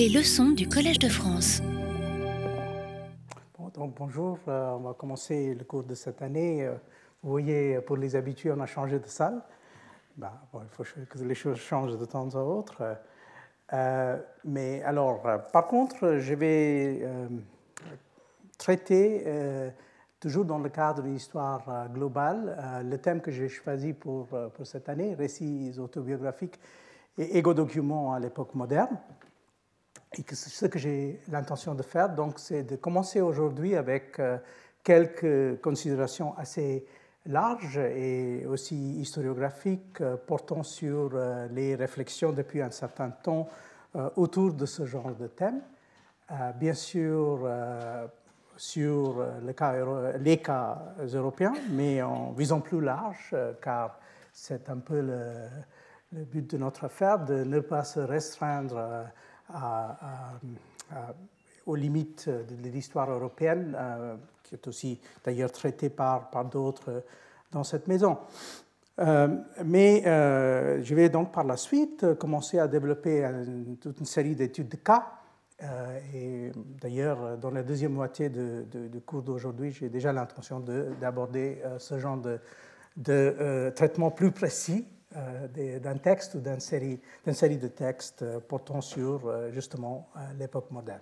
Les leçons du Collège de France. bonjour, euh, on va commencer le cours de cette année. Euh, vous voyez, pour les habitués, on a changé de salle. Ben, il faut que les choses changent de temps à autre. Euh, mais alors, par contre, je vais traiter, toujours dans le cadre d'une histoire globale, le thème que j'ai choisi pour, pour cette année, récits autobiographiques et égo-documents à l'époque moderne. Et ce que j'ai l'intention de faire, donc, c'est de commencer aujourd'hui avec euh, quelques considérations assez larges et aussi historiographiques euh, portant sur euh, les réflexions depuis un certain temps autour de ce genre de thème. Bien sûr, sur les cas, européens, mais en visant plus large, car c'est un peu le but de notre affaire de ne pas se restreindre aux limites de l'histoire européenne, euh, qui est aussi d'ailleurs traitée par, par d'autres dans cette maison. Euh, mais euh, je vais donc par la suite commencer à développer toute une série d'études de cas. et d'ailleurs, dans la deuxième moitié du de, cours d'aujourd'hui, j'ai déjà l'intention d'aborder ce genre de, de traitement plus précis euh, d'un texte ou d'une série, série, de textes euh, portant sur euh, justement l'époque moderne.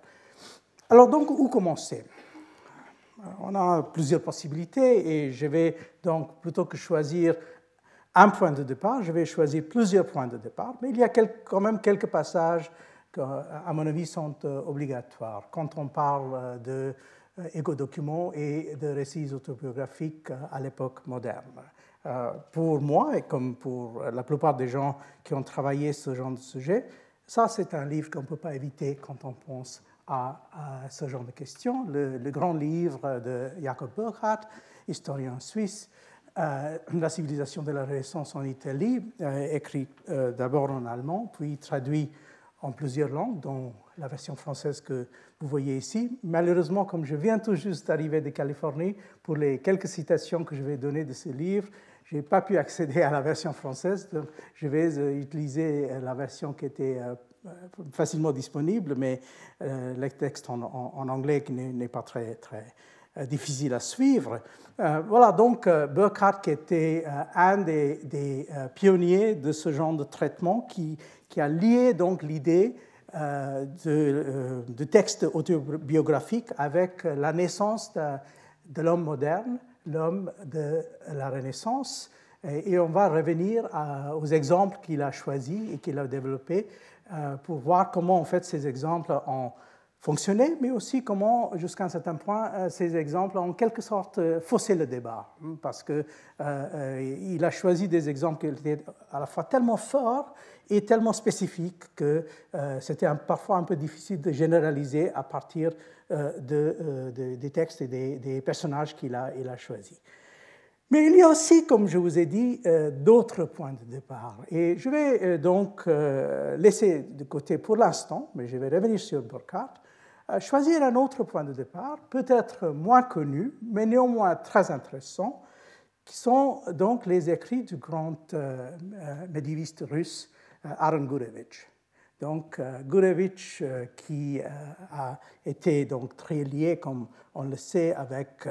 Alors donc, où commencer? On a plusieurs possibilités et je vais donc, plutôt que choisir un point de départ, je vais choisir plusieurs points de départ, mais il y a quand même quelques passages qui, à mon avis, sont obligatoires quand on parle de égo-documents et de récits autobiographiques à l'époque moderne. Euh, pour moi, et comme pour la plupart des gens qui ont travaillé ce genre de sujet, ça, c'est un livre qu'on ne peut pas éviter quand on pense à, ce genre de questions. Le, grand livre de Jacob Burckhardt, historien suisse, euh, La civilisation de la Renaissance en Italie, euh, écrit d'abord en allemand, puis traduit en plusieurs langues, dont la version française que vous voyez ici. Malheureusement, comme je viens tout juste d'arriver de Californie, pour les quelques citations que je vais donner de ce livre, je n'ai pas pu accéder à la version française, donc je vais euh, utiliser euh, la version qui était euh, facilement disponible, mais le texte en, anglais qui n'est pas très, très difficile à suivre. voilà, donc Burkhardt qui était un des, des pionniers de ce genre de traitement qui, qui a lié donc l'idée de, de texte autobiographique avec la naissance de, de l'homme moderne l'homme de la Renaissance. Et on va revenir aux exemples qu'il a choisis et qu'il a développés euh, pour voir comment en fait ces exemples ont fonctionné, mais aussi comment, jusqu'à un certain point, euh, ces exemples ont en quelque sorte euh, faussé le débat, hein, parce qu'il il a choisi des exemples qui étaient à la fois tellement forts et tellement spécifiques que c'était parfois un peu difficile de généraliser à partir euh, euh, de, des textes et des, personnages qu'il a, il a choisis. Mais il y a aussi, comme je vous ai dit, euh, d'autres points de départ. Et je vais donc laisser de côté pour l'instant, mais je vais revenir sur Burkhardt, choisir un autre point de départ, peut-être moins connu, mais néanmoins très intéressant, qui sont donc les écrits du grand médiéviste russe Aaron Gurevitch. Donc, euh, Gurevitch, euh, qui euh, a été donc très lié, comme on le sait, avec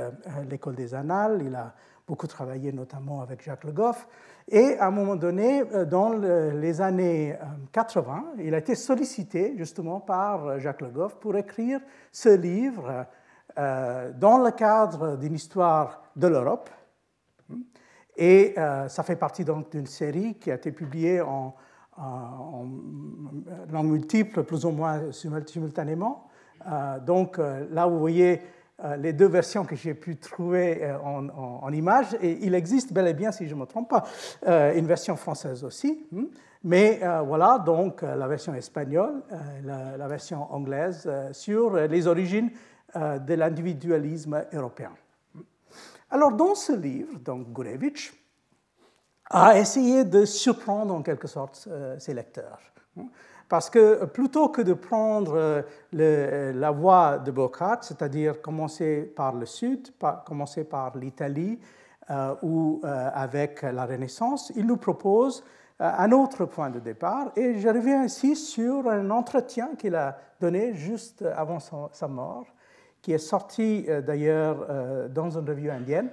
l'école des Annales, il a beaucoup travaillé notamment avec Jacques Le Goff, et à un moment donné, dans les années 80, il a été sollicité justement par Jacques Le Goff pour écrire ce livre dans le cadre d'une histoire de l'Europe. Et ça fait partie donc d'une série qui a été publiée en en langue multiple, plus ou moins simultanément. Euh, donc euh, là, vous voyez euh, les deux versions que j'ai pu trouver en, en, images, et il existe bel et bien, si je ne me trompe pas, une version française aussi. Hmm. Mais voilà donc la version espagnole, la, la, version anglaise sur les origines de l'individualisme européen. Alors dans ce livre, donc Gurevitch, a essayé de surprendre en quelque sorte euh, ses lecteurs. Parce que plutôt que de prendre euh, le, la voie de Burckhardt, c'est-à-dire commencer par le Sud, commencer par l'Italie euh, ou avec la Renaissance, il nous propose un autre point de départ. Et je reviens ici sur un entretien qu'il a donné juste avant sa mort, qui est sorti d'ailleurs dans une revue indienne,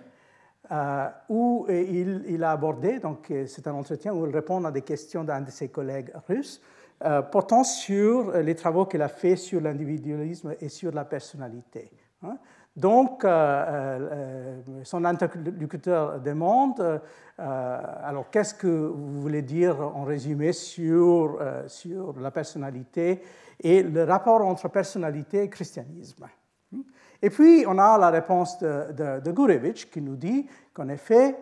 où il, a abordé, donc c'est un entretien où il répond à des questions d'un de ses collègues russes, portant sur les travaux qu'il a faits sur l'individualisme et sur la personnalité. Hein. Donc, euh, euh, son interlocuteur demande, euh, alors qu'est-ce que vous voulez dire en résumé sur, sur la personnalité et le rapport entre personnalité et christianisme Et puis, on a la réponse de, de, de Gurevich qui nous dit qu'en effet,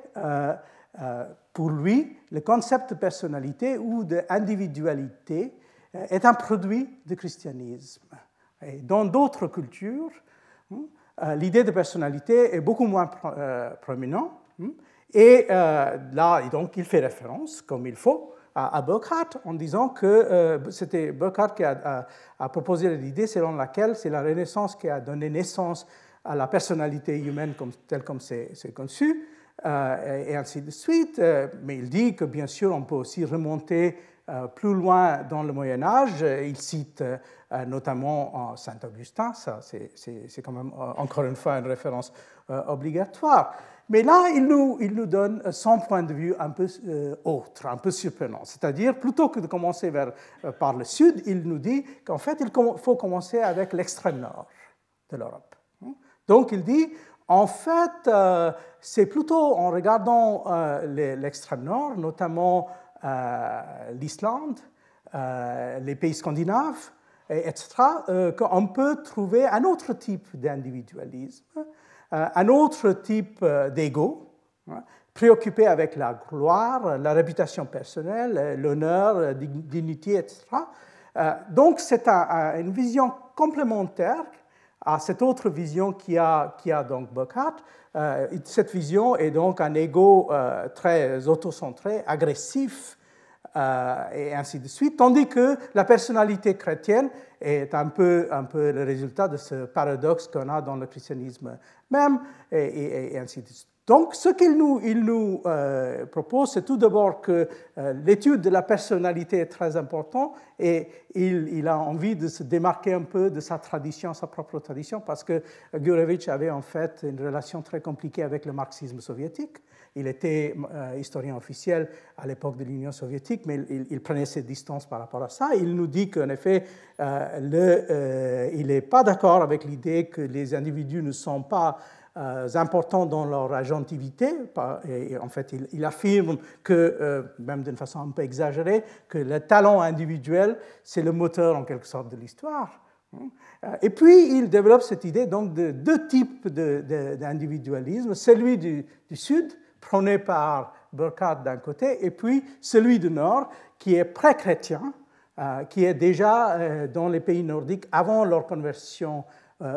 pour lui, le concept de personnalité ou d'individualité est un produit du christianisme. Dans d'autres cultures, hein, euh, l'idée de personnalité est beaucoup moins euh, prominente. Hmm. Et euh, là, donc, il fait référence, comme il faut, à, Burkhardt en disant que c'était Burkhardt qui a, proposé l'idée selon laquelle c'est la Renaissance qui a donné naissance à la personnalité humaine telle comme c'est conçu, et ainsi de suite. mais il dit que bien sûr, on peut aussi remonter euh, plus loin dans le Moyen Âge, il cite euh, notamment Saint Augustin, ça c'est quand même euh, encore une fois une référence obligatoire. Mais là, il nous, il nous, donne son point de vue un peu autre, un peu surprenant. C'est-à-dire, plutôt que de commencer par le sud, il nous dit qu'en fait, il faut commencer avec l'extrême nord de l'Europe. Donc, il dit, en fait, c'est plutôt en regardant l'extrême nord, notamment euh, l'Islande, euh, les pays scandinaves, etc., euh, qu'on peut trouver un autre type d'individualisme, un autre type d'ego, hein, préoccupé avec la gloire, la réputation personnelle, l'honneur, la dignité, etc. donc c'est une vision complémentaire à cette autre vision qui a, a donc Burkhardt. Euh, cette vision est donc un ego euh, très autocentré, agressif, euh, et ainsi de suite, tandis que la personnalité chrétienne est un peu, le résultat de ce paradoxe qu'on a dans le christianisme même, et ainsi de suite. Donc, ce qu'il nous, euh, propose, c'est tout d'abord que euh, l'étude de la personnalité est très importante et il, a envie de se démarquer un peu de sa tradition, sa propre tradition, parce que Gurevich avait en fait une relation très compliquée avec le marxisme soviétique. Il était euh, historien officiel à l'époque de l'Union soviétique, mais il, prenait ses distances par rapport à ça. Il nous dit qu'en effet, il n'est pas d'accord avec l'idée que les individus ne sont pas importants dans leur agentivité. Et en fait, il, affirme que, euh, même d'une façon un peu exagérée, que le talent individuel, c'est le moteur en quelque sorte de l'histoire. Euh, et puis, il développe cette idée donc de deux types d'individualisme, celui du, Sud, prôné par Burkhardt d'un côté, et puis celui du Nord, qui est pré-chrétien, qui est déjà dans les pays nordiques avant leur conversion euh,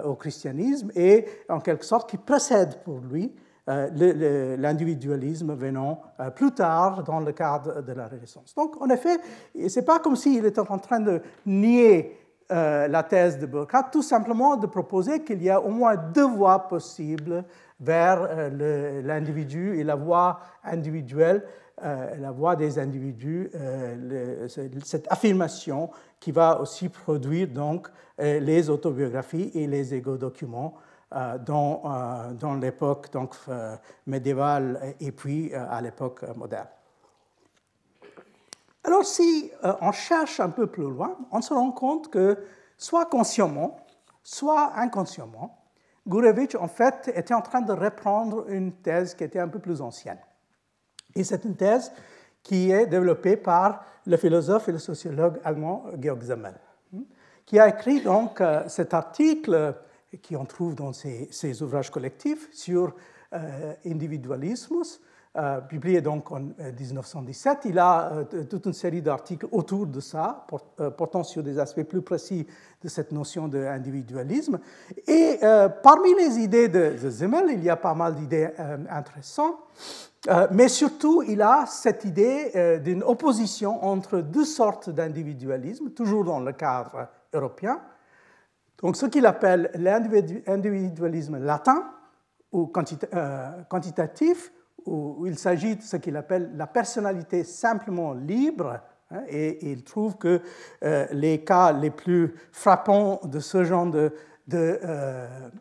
au christianisme et en quelque sorte qui précède pour lui euh, l'individualisme venant euh, plus tard dans le cadre de la Renaissance. Donc, en effet, ce n'est pas comme s'il était en train de nier la thèse de Burkhardt, tout simplement de proposer qu'il y a au moins deux voies possibles vers l'individu et la voie individuelle euh, la voix des individus, euh, cette affirmation qui va aussi produire donc euh, les autobiographies et les égo-documents dans, dans l'époque donc, médiévale et puis à l'époque moderne. Alors si on cherche un peu plus loin, on se rend compte que soit consciemment, soit inconsciemment, Gurevich en fait était en train de reprendre une thèse qui était un peu plus ancienne. Et c'est une thèse qui est développée par le philosophe et le sociologue allemand Georg Simmel, qui a écrit donc euh, cet article qui on trouve dans ses, ouvrages collectifs sur euh, individualisme, euh, publié donc en 1917. Il a toute une série d'articles autour de ça, portant sur des aspects plus précis de cette notion d'individualisme. Et parmi les idées de, de il y a pas mal d'idées intéressantes. Euh, mais surtout, il a cette idée euh, d'une opposition entre deux sortes d'individualisme, toujours dans le cadre européen. Donc, ce qu'il appelle l'individualisme latin ou euh, quantitatif, où, il s'agit de ce qu'il appelle la personnalité simplement libre, hein, et, il trouve que euh, les cas les plus frappants de ce genre de,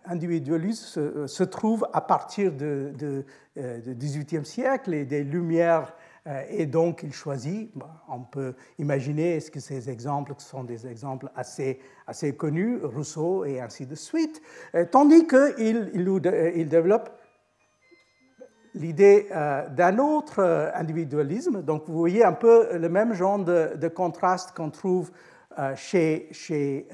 individualisme se, trouvent à partir du XVIIIe siècle et des Lumières euh, et donc, il choisit, on peut imaginer, est-ce que ces exemples sont des exemples assez, assez connus, Rousseau et ainsi de suite, euh, tandis qu'il il, développe l'idée euh, d'un autre individualisme. Donc, vous voyez un peu le même genre de, contraste qu'on trouve chez, chez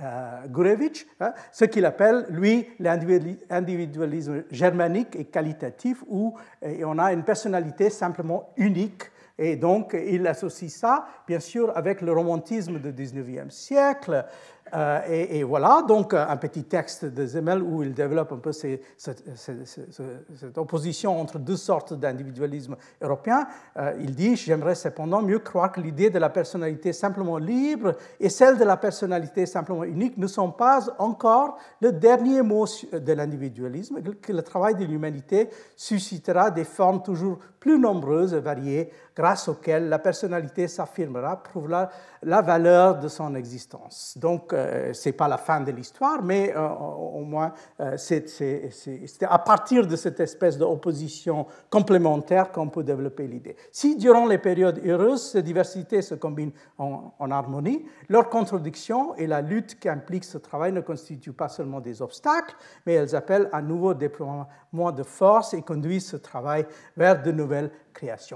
Gurevitch, hein, ce qu'il appelle, lui, l'individualisme germanique et qualitatif, où on a une personnalité simplement unique et donc, il associe ça, bien sûr, avec le romantisme du 19e siècle, euh, et, voilà donc un petit texte de Zemel où il développe un peu cette, opposition entre deux sortes d'individualisme européen. Euh, il dit J'aimerais cependant mieux croire que l'idée de la personnalité simplement libre et celle de la personnalité simplement unique ne sont pas encore le dernier mot de l'individualisme, que le travail de l'humanité suscitera des formes toujours plus nombreuses et variées grâce auxquelles la personnalité s'affirmera, prouvera la valeur de son existence. Donc, euh, ce n'est pas la fin de l'histoire, mais euh, au moins, euh, c'est à partir de cette espèce d'opposition complémentaire qu'on peut développer l'idée. Si durant les périodes heureuses, ces diversités se combinent en, harmonie, leur contradiction et la lutte qui implique ce travail ne constituent pas seulement des obstacles, mais elles appellent un nouveau déploiement de force et conduisent ce travail vers de nouvelles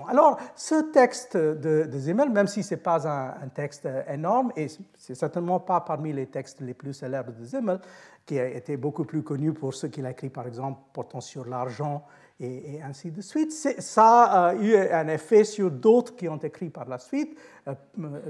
Alors, ce texte de, de Zimmel, même si ce n'est pas un, texte énorme, et c'est certainement pas parmi les textes les plus célèbres de Zimmel, qui a été beaucoup plus connu pour ce qu'il a écrit, par exemple, portant sur l'argent et, ainsi de suite. Ça a eu un effet sur d'autres qui ont écrit par la suite, euh,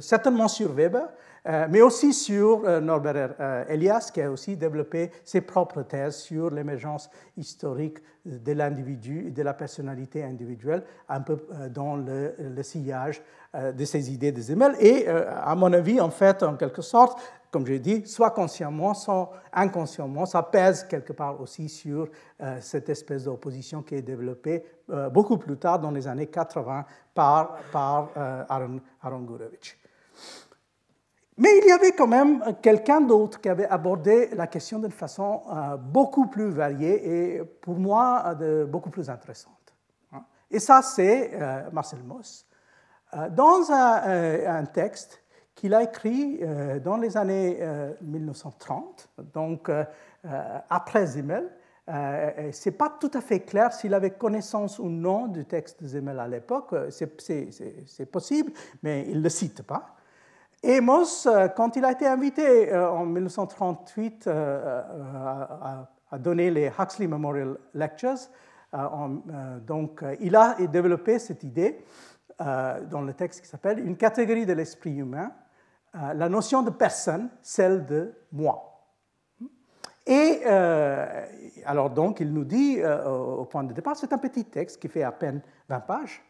certainement sur Weber, mais aussi sur euh, Norbert Elias, qui a aussi développé ses propres thèses sur l'émergence historique de l'individu et de la personnalité individuelle, un peu dans le, sillage de ces idées de Zemel. Et à mon avis, en fait, en quelque sorte, comme j'ai dit, soit consciemment, soit inconsciemment, ça pèse quelque part aussi sur euh, cette espèce d'opposition qui est développée euh, beaucoup plus tard, dans les années 80, par, par euh, Aaron, Aaron Mais il y avait quand même quelqu'un d'autre qui avait abordé la question d'une façon beaucoup plus variée et pour moi beaucoup plus intéressante. Hein. Et ça, c'est Marcel Mauss. Dans un, texte qu'il a écrit euh, dans les années 1930, euh, donc euh, après Zimmel. Ce n'est pas tout à fait clair s'il avait connaissance ou non du texte de Zimmel à l'époque. C'est possible, mais il ne le cite pas. Et Moss, quand il a été invité en 1938 à, donner les Huxley Memorial Lectures, donc, il a développé cette idée dans le texte qui s'appelle Une catégorie de l'esprit humain euh, la notion de personne, celle de moi. Et euh, alors donc, il nous dit euh, au point de départ, c'est un petit texte qui fait à peine 20 pages.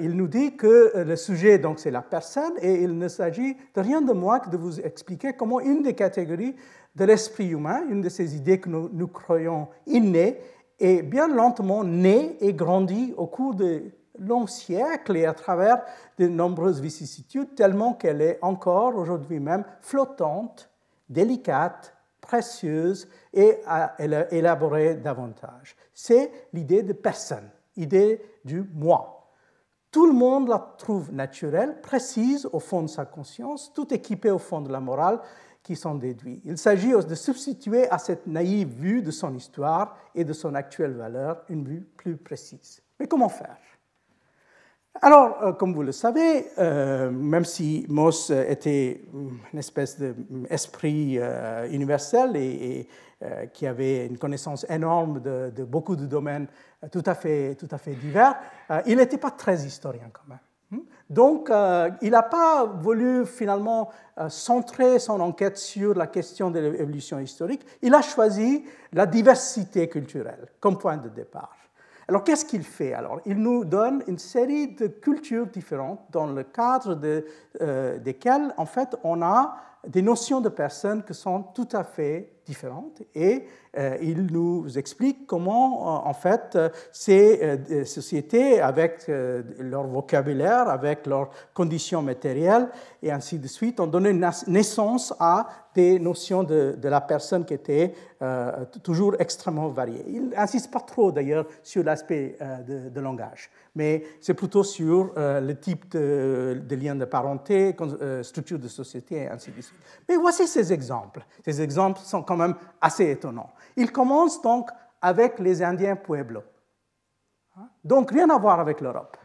Il nous dit que le sujet, donc, c'est la personne, et il ne s'agit de rien de moins que de vous expliquer comment une des catégories de l'esprit humain, une de ces idées que nous, nous croyons innées, est bien lentement née et grandie au cours de long siècle et à travers de nombreuses vicissitudes, tellement qu'elle est encore aujourd'hui même flottante, délicate, précieuse et à élaborer davantage. C'est l'idée de personne, l'idée du moi. Tout le monde la trouve naturelle, précise au fond de sa conscience, tout équipée au fond de la morale qui s'en déduit. Il s'agit de substituer à cette naïve vue de son histoire et de son actuelle valeur une vue plus précise. Mais comment faire? Alors, euh, comme vous le savez, euh, même si Moss était une espèce d'esprit euh, universel et, qui avait une connaissance énorme de, beaucoup de domaines tout à fait, tout à fait divers, il n'était pas très historien quand même. Hmm? Donc, il n'a pas voulu finalement centrer son enquête sur la question de l'évolution historique. Il a choisi la diversité culturelle comme point de départ. Alors qu'est-ce qu'il fait? Alors il nous donne une série de cultures différentes dans le cadre euh, desquelles en fait on a des notions de personnes qui sont tout à fait différentes et euh, il nous explique comment, en fait, ces sociétés, avec leur vocabulaire, avec leurs conditions matérielles et ainsi de suite, ont donné naissance à des notions de, la personne qui étaient toujours extrêmement variées. Il n'insiste pas trop, d'ailleurs, sur l'aspect de, langage, mais c'est plutôt sur le type de, de lien de parenté, structure de société et ainsi de suite. Mais voici ces exemples. Ces exemples sont quand même assez étonnants. Il commence donc avec les Indiens Pueblo. Donc rien à voir avec l'Europe.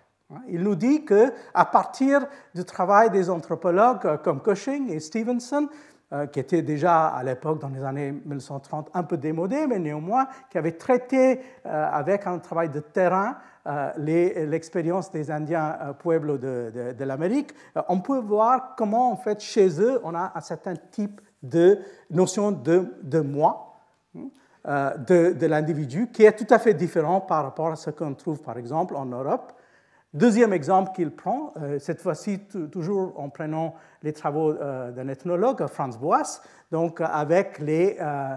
Il nous dit que à partir du travail des anthropologues comme Cushing et Stevenson, euh, qui étaient déjà à l'époque, dans les années 1930, un peu démodés, mais néanmoins qui avaient traité euh, avec un travail de terrain euh, l'expérience des Indiens Pueblo de l'Amérique, on peut voir comment, en fait, chez eux, on a un certain type de notion de, de moi, hein, de, de l'individu, qui est tout à fait différent par rapport à ce qu'on trouve, par exemple, en Europe. Deuxième exemple qu'il prend, euh, cette fois-ci toujours en prenant les travaux euh, d'un ethnologue, Franz Boas, donc avec les euh,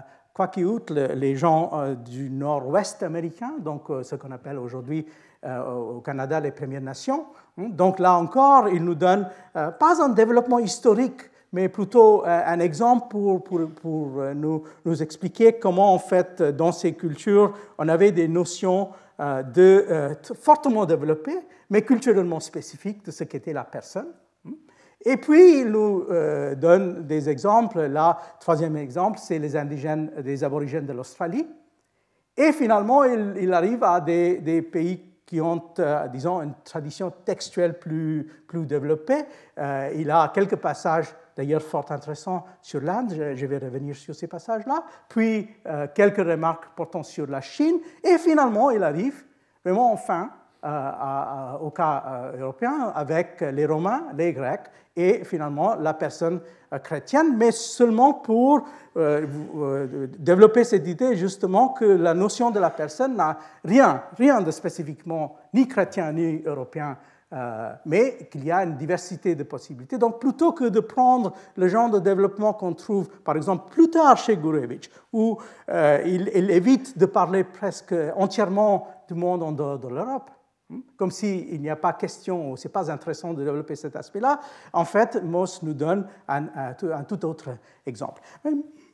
les gens du nord-ouest américain, donc ce qu'on appelle aujourd'hui au Canada les Premières Nations. Donc là encore, il nous donne pas un développement historique, mais plutôt un exemple pour, pour nous, expliquer comment, en fait, dans ces cultures, on avait des notions de, fortement développées, mais culturellement spécifique de ce qu'était la personne. Et puis, il nous euh, donne des exemples. Là, troisième exemple, c'est les indigènes, des aborigènes de l'Australie. Et finalement, il, arrive à des, pays qui ont, euh, disons, une tradition textuelle plus, développée. Euh, il a quelques passages, d'ailleurs, fort intéressants sur l'Inde. Je, vais revenir sur ces passages-là. Puis, quelques remarques portant sur la Chine. Et finalement, il arrive vraiment enfin euh, au cas euh, européen avec les Romains, les Grecs et finalement la personne euh, chrétienne, mais seulement pour développer cette idée justement que la notion de la personne n'a rien, rien de spécifiquement ni chrétien ni européen mais qu'il y a une diversité de possibilités. Donc, plutôt que de prendre le genre de développement qu'on trouve, par exemple, plus tard chez Gurevich, où il, il, évite de parler presque entièrement du monde en dehors de l'Europe, comme s'il n'y a pas question, ou ce n'est pas intéressant de développer cet aspect-là. En fait, Moss nous donne un, tout autre exemple.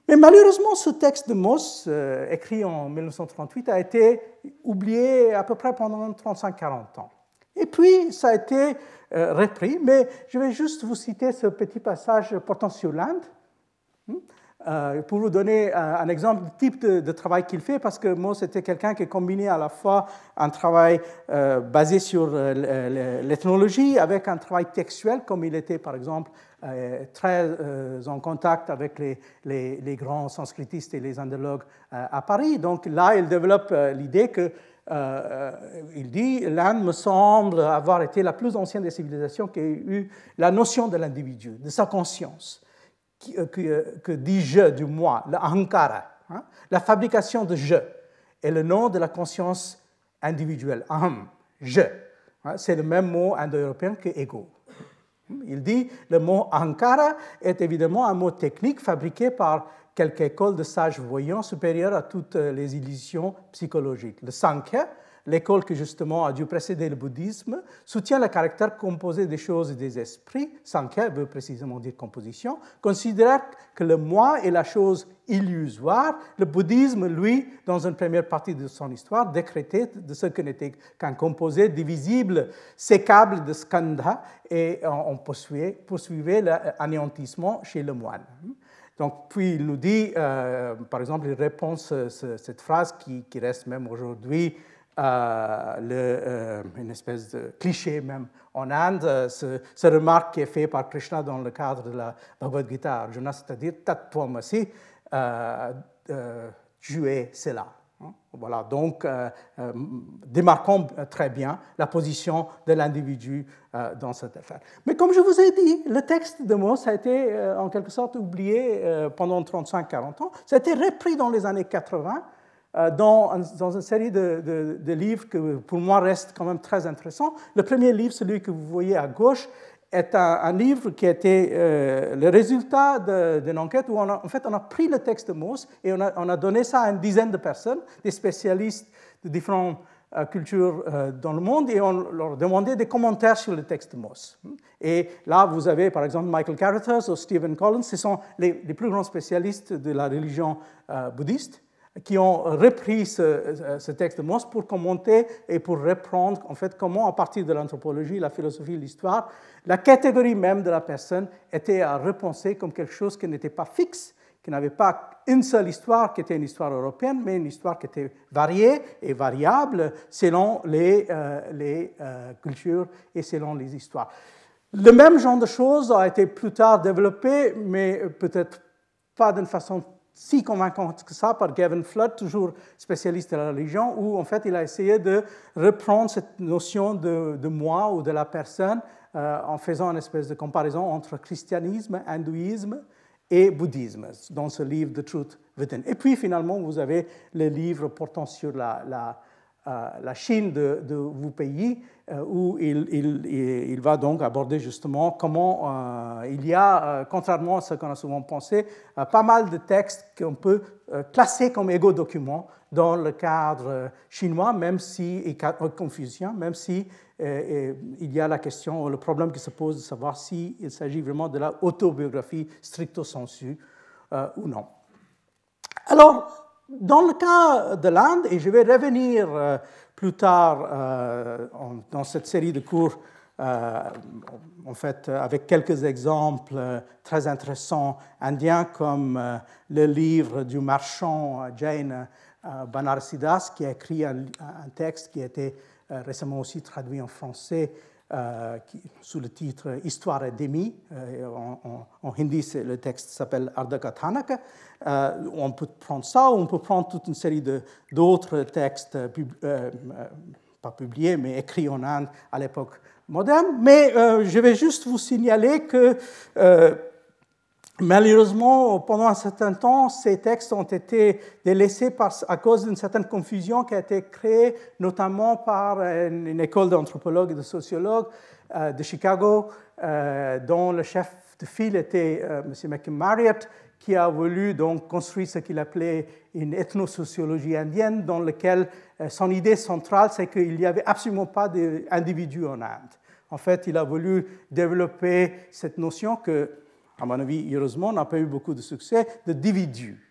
Mais malheureusement, ce texte de Moss, euh, écrit en 1938, a été oublié à peu près pendant 35-40 ans. Et puis, ça a été euh, repris, mais je vais juste vous citer ce petit passage portant sur l'Inde. Euh, pour vous donner un, exemple du type de, travail qu'il fait, parce que moi, c'était quelqu'un qui combinait à la fois un travail euh, basé sur euh, l'ethnologie avec un travail textuel, comme il était, par exemple, très en contact avec les, les, grands sanskritistes et les indologues à Paris. Donc là, il développe l'idée que il dit l'Inde me semble avoir été la plus ancienne des civilisations qui a eu la notion de l'individu, de sa conscience. Euh, euh, que, dit je du moi, le ahankara, hein, la fabrication de je, est le nom de la conscience individuelle, aham, je. Hein, c'est le même mot indo-européen que ego. Il dit le mot ahankara est évidemment un mot technique fabriqué par quelque école de sages voyants supérieure à toutes les illusions psychologiques. Le sankhya, l'école qui justement a dû précéder le bouddhisme, soutient le caractère composé des choses et des esprits, Sankhya veut précisément dire composition, considère que le moi est la chose illusoire. Le bouddhisme, lui, dans une première partie de son histoire, décrétait de ce que n'était qu'un composé divisible, sécable de skandha, et on poursuivait, l'anéantissement chez le moine. Donc, puis il nous dit, euh, par exemple, il répond cette phrase qui, qui reste même aujourd'hui le, euh, une espèce de cliché même en Inde, euh, ce, remarque qui est fait par Krishna dans le cadre de la Bhagavad Gita Arjuna, c'est-à-dire Tattvamasi, euh, euh, es cela. Hein? Voilà, donc euh, démarquons très bien la position de l'individu dans cette affaire. Mais comme je vous ai dit, le texte de Mauss a été en quelque sorte oublié pendant 35-40 ans. Ça a été repris dans les années 80 euh, dans, dans, une série de, de, livres que pour moi restent quand même très intéressants. Le premier livre, celui que vous voyez à gauche, est un, livre qui a été euh, le résultat d'une enquête où on a, en fait on a pris le texte Mauss et on a, on a, donné ça à une dizaine de personnes, des spécialistes de différentes euh, cultures euh, dans le monde, et on leur demandait des commentaires sur le texte Mauss. Et là, vous avez par exemple Michael Carruthers ou Stephen Collins, ce sont les, les plus grands spécialistes de la religion bouddhiste qui ont repris ce, texte de Moss pour commenter et pour reprendre en fait comment, à partir de l'anthropologie, la philosophie, l'histoire, la catégorie même de la personne était à repenser comme quelque chose qui n'était pas fixe, qui n'avait pas une seule histoire qui était une histoire européenne, mais une histoire qui était variée et variable selon les, euh, les euh, cultures et selon les histoires. Le même genre de choses a été plus tard développé, mais peut-être pas d'une façon si convaincante que ça par Gavin Flood, toujours spécialiste de la religion, où en fait il a essayé de reprendre cette notion de, moi ou de la personne euh, en faisant une espèce de comparaison entre christianisme, hindouisme et bouddhisme dans ce livre The Truth Within. Et puis finalement, vous avez le livre portant sur la, la, la Chine de, de pays, euh, où il, va donc aborder justement comment euh, il y a, contrairement à ce qu'on a souvent pensé, pas mal de textes qu'on peut classer comme égo-documents dans le cadre chinois, même si, et même si il y a la question, le problème qui se pose de savoir s'il s'agit vraiment de la autobiographie stricto sensu ou non. Alors, dans le cas de l'Inde, et je vais revenir euh, plus tard euh, dans cette série de cours, euh, en fait, avec quelques exemples très intéressants indiens, comme le livre du marchand Jain Banarsidas, qui a écrit un, texte qui a été récemment aussi traduit en français sous le titre Histoire demi. en, hindi, le texte s'appelle Ardhakathanaka. Euh, on peut prendre ça, ou on peut prendre toute une série d'autres textes, euh, euh, pas publiés, mais écrits en Inde à l'époque moderne. Mais je vais juste vous signaler que Malheureusement, pendant un certain temps, ces textes ont été délaissés à cause d'une certaine confusion qui a été créée notamment par une, école d'anthropologues et de sociologues de Chicago, dont le chef de file était M. McMarriott, qui a voulu donc construire ce qu'il appelait une ethnosociologie indienne, dans laquelle euh, son idée centrale, c'est qu'il n'y avait absolument pas d'individus en Inde. En fait, il a voulu développer cette notion que, à mon avis, heureusement, n'a pas eu beaucoup de succès, de dividu.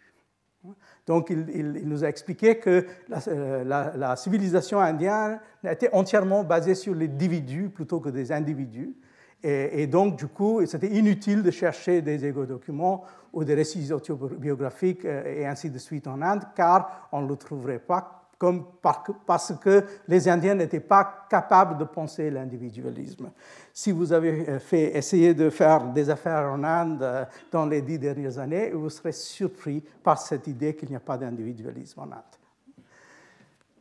Donc, il, nous a expliqué que euh, la, civilisation indienne était entièrement basée sur les individus plutôt que des individus. Et, donc, du coup, c'était inutile de chercher des égo-documents ou des récits autobiographiques euh, et ainsi de suite en Inde, car on ne le trouverait pas comme parce que les Indiens n'étaient pas capables de penser l'individualisme. Si vous avez euh, essayé de faire des affaires en Inde euh, dans les dix dernières années, vous serez surpris par cette idée qu'il n'y a pas d'individualisme en Inde.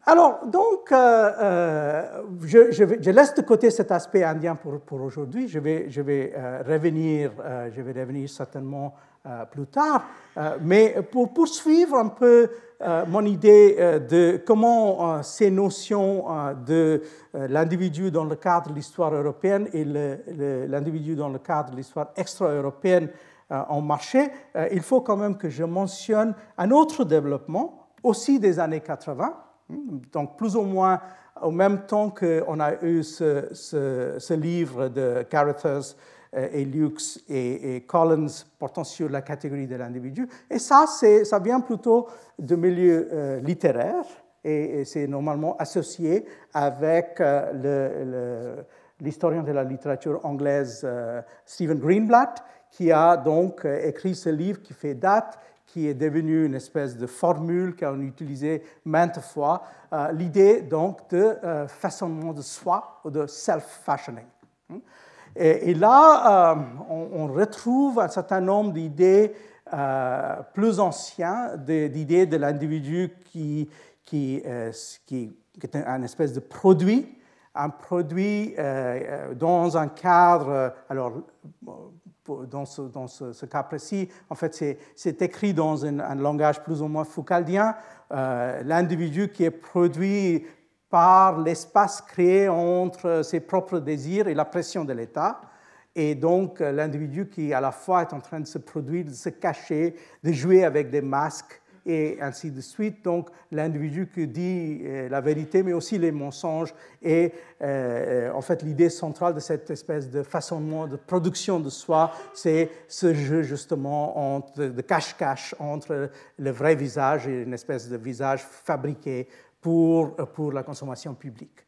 Alors, donc, je, je, laisse de côté cet aspect indien pour, aujourd'hui. Je vais, je vais revenir, certainement euh, plus tard. Euh, mais pour poursuivre un peu euh, mon idée de comment ces notions de l'individu dans le cadre de l'histoire européenne et l'individu dans le cadre de l'histoire extra-européenne ont marché, il faut quand même que je mentionne un autre développement, aussi des années 80, hmm, donc plus ou moins au même temps qu'on a eu ce, livre de Carruthers euh, et Lux et, Collins portant sur la catégorie de l'individu. Et ça, ça vient plutôt de milieu euh, littéraire et, c'est normalement associé avec euh, l'historien de la littérature anglaise Stephen Greenblatt, qui a donc écrit ce livre qui fait date, qui est devenu une espèce de formule qu'on utilisé maintes fois, l'idée donc de façonnement de soi ou de self-fashioning. Et, là, euh, on, retrouve un certain nombre d'idées euh, plus anciennes, d'idées de l'individu qui, qui, euh, qui, est un espèce de produit, un produit dans un cadre, alors dans ce, cas précis, en fait, c'est écrit dans un, langage plus ou moins foucaldien, l'individu qui est produit par l'espace créé entre ses propres désirs et la pression de l'État. et donc l'individu qui à la fois est en train de se produire, de se cacher, de jouer avec des masques et ainsi de suite. Donc l'individu qui dit euh, la vérité, mais aussi les mensonges, et euh, en fait l'idée centrale de cette espèce de façonnement, de production de soi, c'est ce jeu justement entre, de cache-cache entre le vrai visage et une espèce de visage fabriqué pour, pour la consommation publique.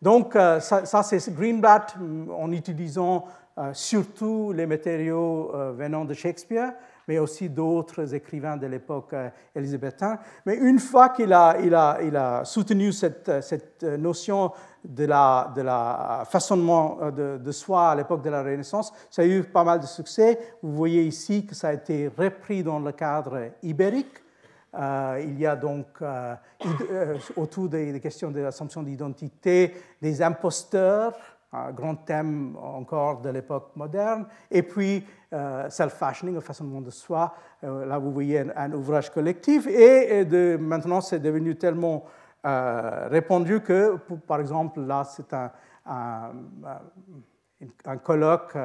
Donc euh, ça, c'est Greenblatt en utilisant surtout les matériaux venant de Shakespeare, mais aussi d'autres écrivains de l'époque euh, élisabéthaine. Mais une fois qu'il a, soutenu cette, notion de la, de façonnement euh, de, soi à l'époque de la Renaissance, ça a eu pas mal de succès. Vous voyez ici que ça a été repris dans le cadre ibérique. Euh, il y a donc autour des, questions de d'identité des imposteurs, un grand thème encore de l'époque moderne, et puis euh, self-fashioning, le façonnement de soi. Euh, là, vous voyez un, ouvrage collectif, et, maintenant, c'est devenu tellement euh, répandu que, par exemple, là, c'est un, un, colloque,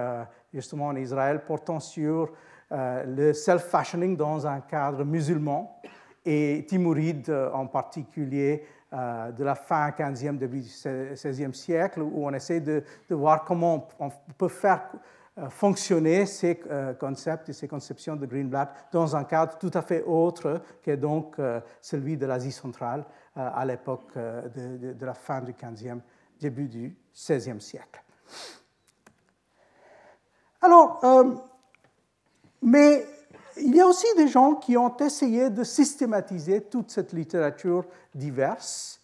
justement, en Israël, portant sur le self-fashioning dans un cadre musulman, et Timouride en particulier, euh, de la fin 15e, début 16e siècle, où on essaie de, voir comment on peut faire euh, fonctionner ces euh, concepts et ces conceptions de Greenblatt dans un cadre tout à fait autre que donc celui de l'Asie centrale à l'époque de, de, la fin du 15e, début du 16e siècle. Alors, mais il y a aussi des gens qui ont essayé de systématiser toute cette littérature diverse,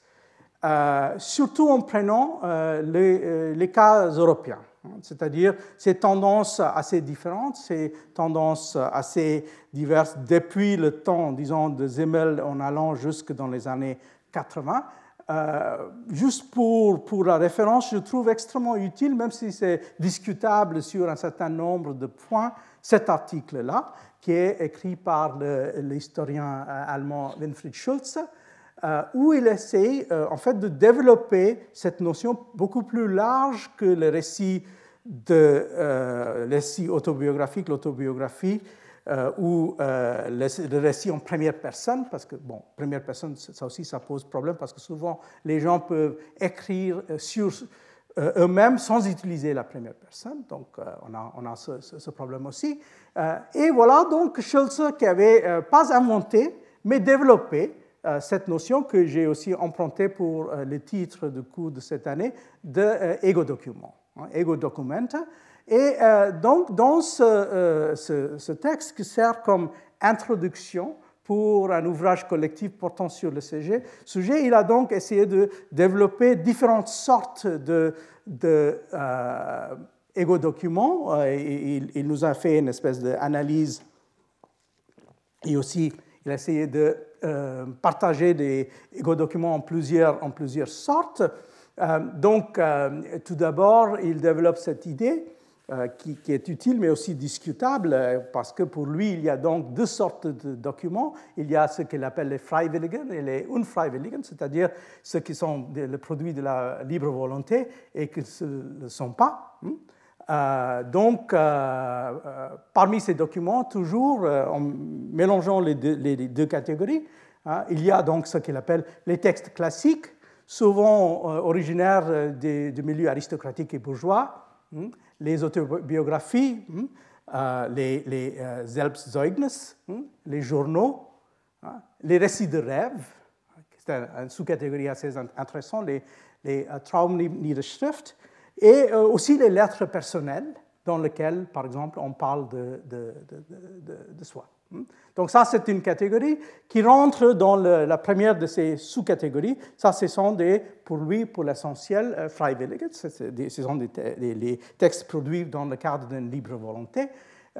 euh, surtout en prenant euh, euh, les, cas européens, c'est-à-dire ces tendances assez différentes, ces tendances assez diverses depuis le temps, disons, de Zemel en allant jusque dans les années 80. juste pour, pour la référence, je trouve extrêmement utile, même si c'est discutable sur un certain nombre de points, cet article-là, qui est écrit par l'historien euh, allemand Winfried Schulze, euh, où il essaie euh, en fait de développer cette notion beaucoup plus large que le récit, de, récit autobiographique, l'autobiographie, ou le, récit en première personne, parce que, bon, première personne, ça aussi, ça pose problème, parce que souvent, les gens peuvent écrire sur eux-mêmes sans utiliser la première personne, donc on a, on a ce, problème aussi. Euh, et voilà donc Schulze qui avait euh, pas inventé, mais développé euh, cette notion que j'ai aussi empruntée pour le titre du cours de cette année de ego document, hein, ego document. Et donc dans ce, texte qui sert comme introduction pour un ouvrage collectif portant sur le sujet, sujet il a donc essayé de développer différentes sortes de, de Ego Document. Euh, il, nous a fait une espèce d'analyse et aussi il a essayé de euh, partager des Ego Documents en plusieurs, en plusieurs sortes. Euh, donc, tout d'abord, il développe cette idée qui, qui, est utile mais aussi discutable parce que pour lui, il y a donc deux sortes de documents. Il y a ce qu'il appelle les Freiwilligen et les Unfreiwilligen, c'est-à-dire ceux qui sont le produit de la libre volonté et qui ne le sont pas. Hein. Euh, donc, euh, euh, parmi ces documents, toujours en mélangeant les deux, catégories, hein, il y a donc ce qu'il appelle les textes classiques, souvent originaires du milieu aristocratique et bourgeois, hein, les autobiographies, hein, les, les Selbstzeugnis, les journaux, les récits de rêve, c'est une sous-catégorie assez intéressante, les, les Traumniederschrift, et euh, aussi les lettres personnelles dans lesquelles, par exemple, on parle de, soi. Hmm? Donc ça, c'est une catégorie qui rentre dans la première de ces sous-catégories. Ça, ce sont des, pour lui, pour l'essentiel, euh, Freiwillige. Ce sont des, les textes produits dans le cadre d'une libre volonté.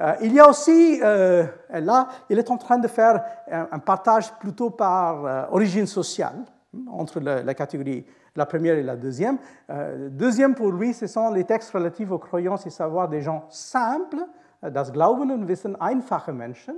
Euh, il y a aussi, là, il est en train de faire un, partage plutôt par origine sociale hmm, entre la catégorie la première et la deuxième. Euh, deuxième pour lui, ce sont les textes relatifs aux croyances et savoirs des gens simples, euh, das Glauben und Wissen einfache Menschen,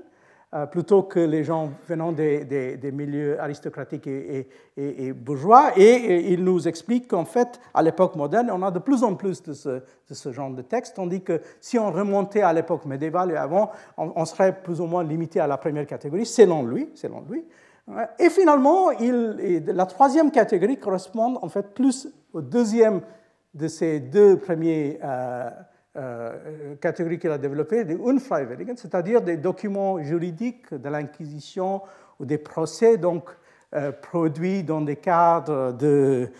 plutôt que les gens venant des, milieux aristocratiques et, bourgeois. Et, il nous explique qu'en fait, à l'époque moderne, on a de plus en plus de ce, genre de texte, tandis que si on remontait à l'époque médiévale et avant, on, serait plus ou moins limité à la première catégorie, selon lui. Selon lui. Et finalement, la troisième catégorie correspond en fait plus au deuxième de ces deux premiers euh, euh, catégories qu'il a développées, des Unfreiwilligen, c'est-à-dire des documents juridiques de l'Inquisition ou des procès donc euh, produits dans des cadres de,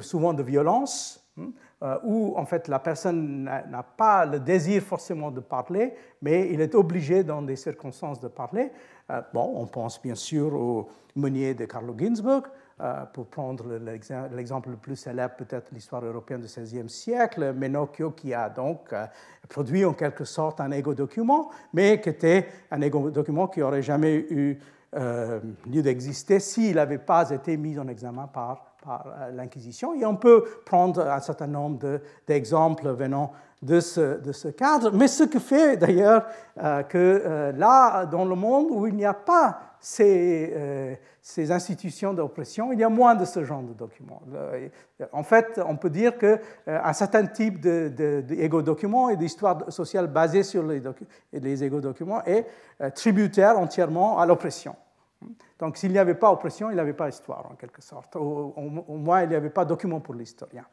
souvent de violence, hein, où en fait la personne n'a pas le désir forcément de parler, mais il est obligé dans des circonstances de parler. bon, on pense bien sûr au meunier de Carlo Ginzburg, euh, pour prendre l'exemple le plus célèbre, peut-être l'histoire européenne du XVIe siècle, Menocchio qui a donc euh, produit en quelque sorte un égo-document, mais qui était un égo-document qui n'aurait jamais eu euh, lieu d'exister s'il n'avait pas été mis en examen par, par l'Inquisition. Et on peut prendre un certain nombre d'exemples venant de ce, cadre, mais ce qui fait d'ailleurs que là, dans le monde où il n'y a pas ces institutions d'oppression, il y a moins de ce genre de documents. En fait, on peut dire qu'un euh, certain type d'égo-documents et d'histoire sociale basée sur les, les égo-documents est euh, tributaire entièrement à l'oppression. Donc s'il n'y avait pas oppression, il n'y avait pas histoire en quelque sorte. Au, moins, il n'y avait pas document pour l'historien.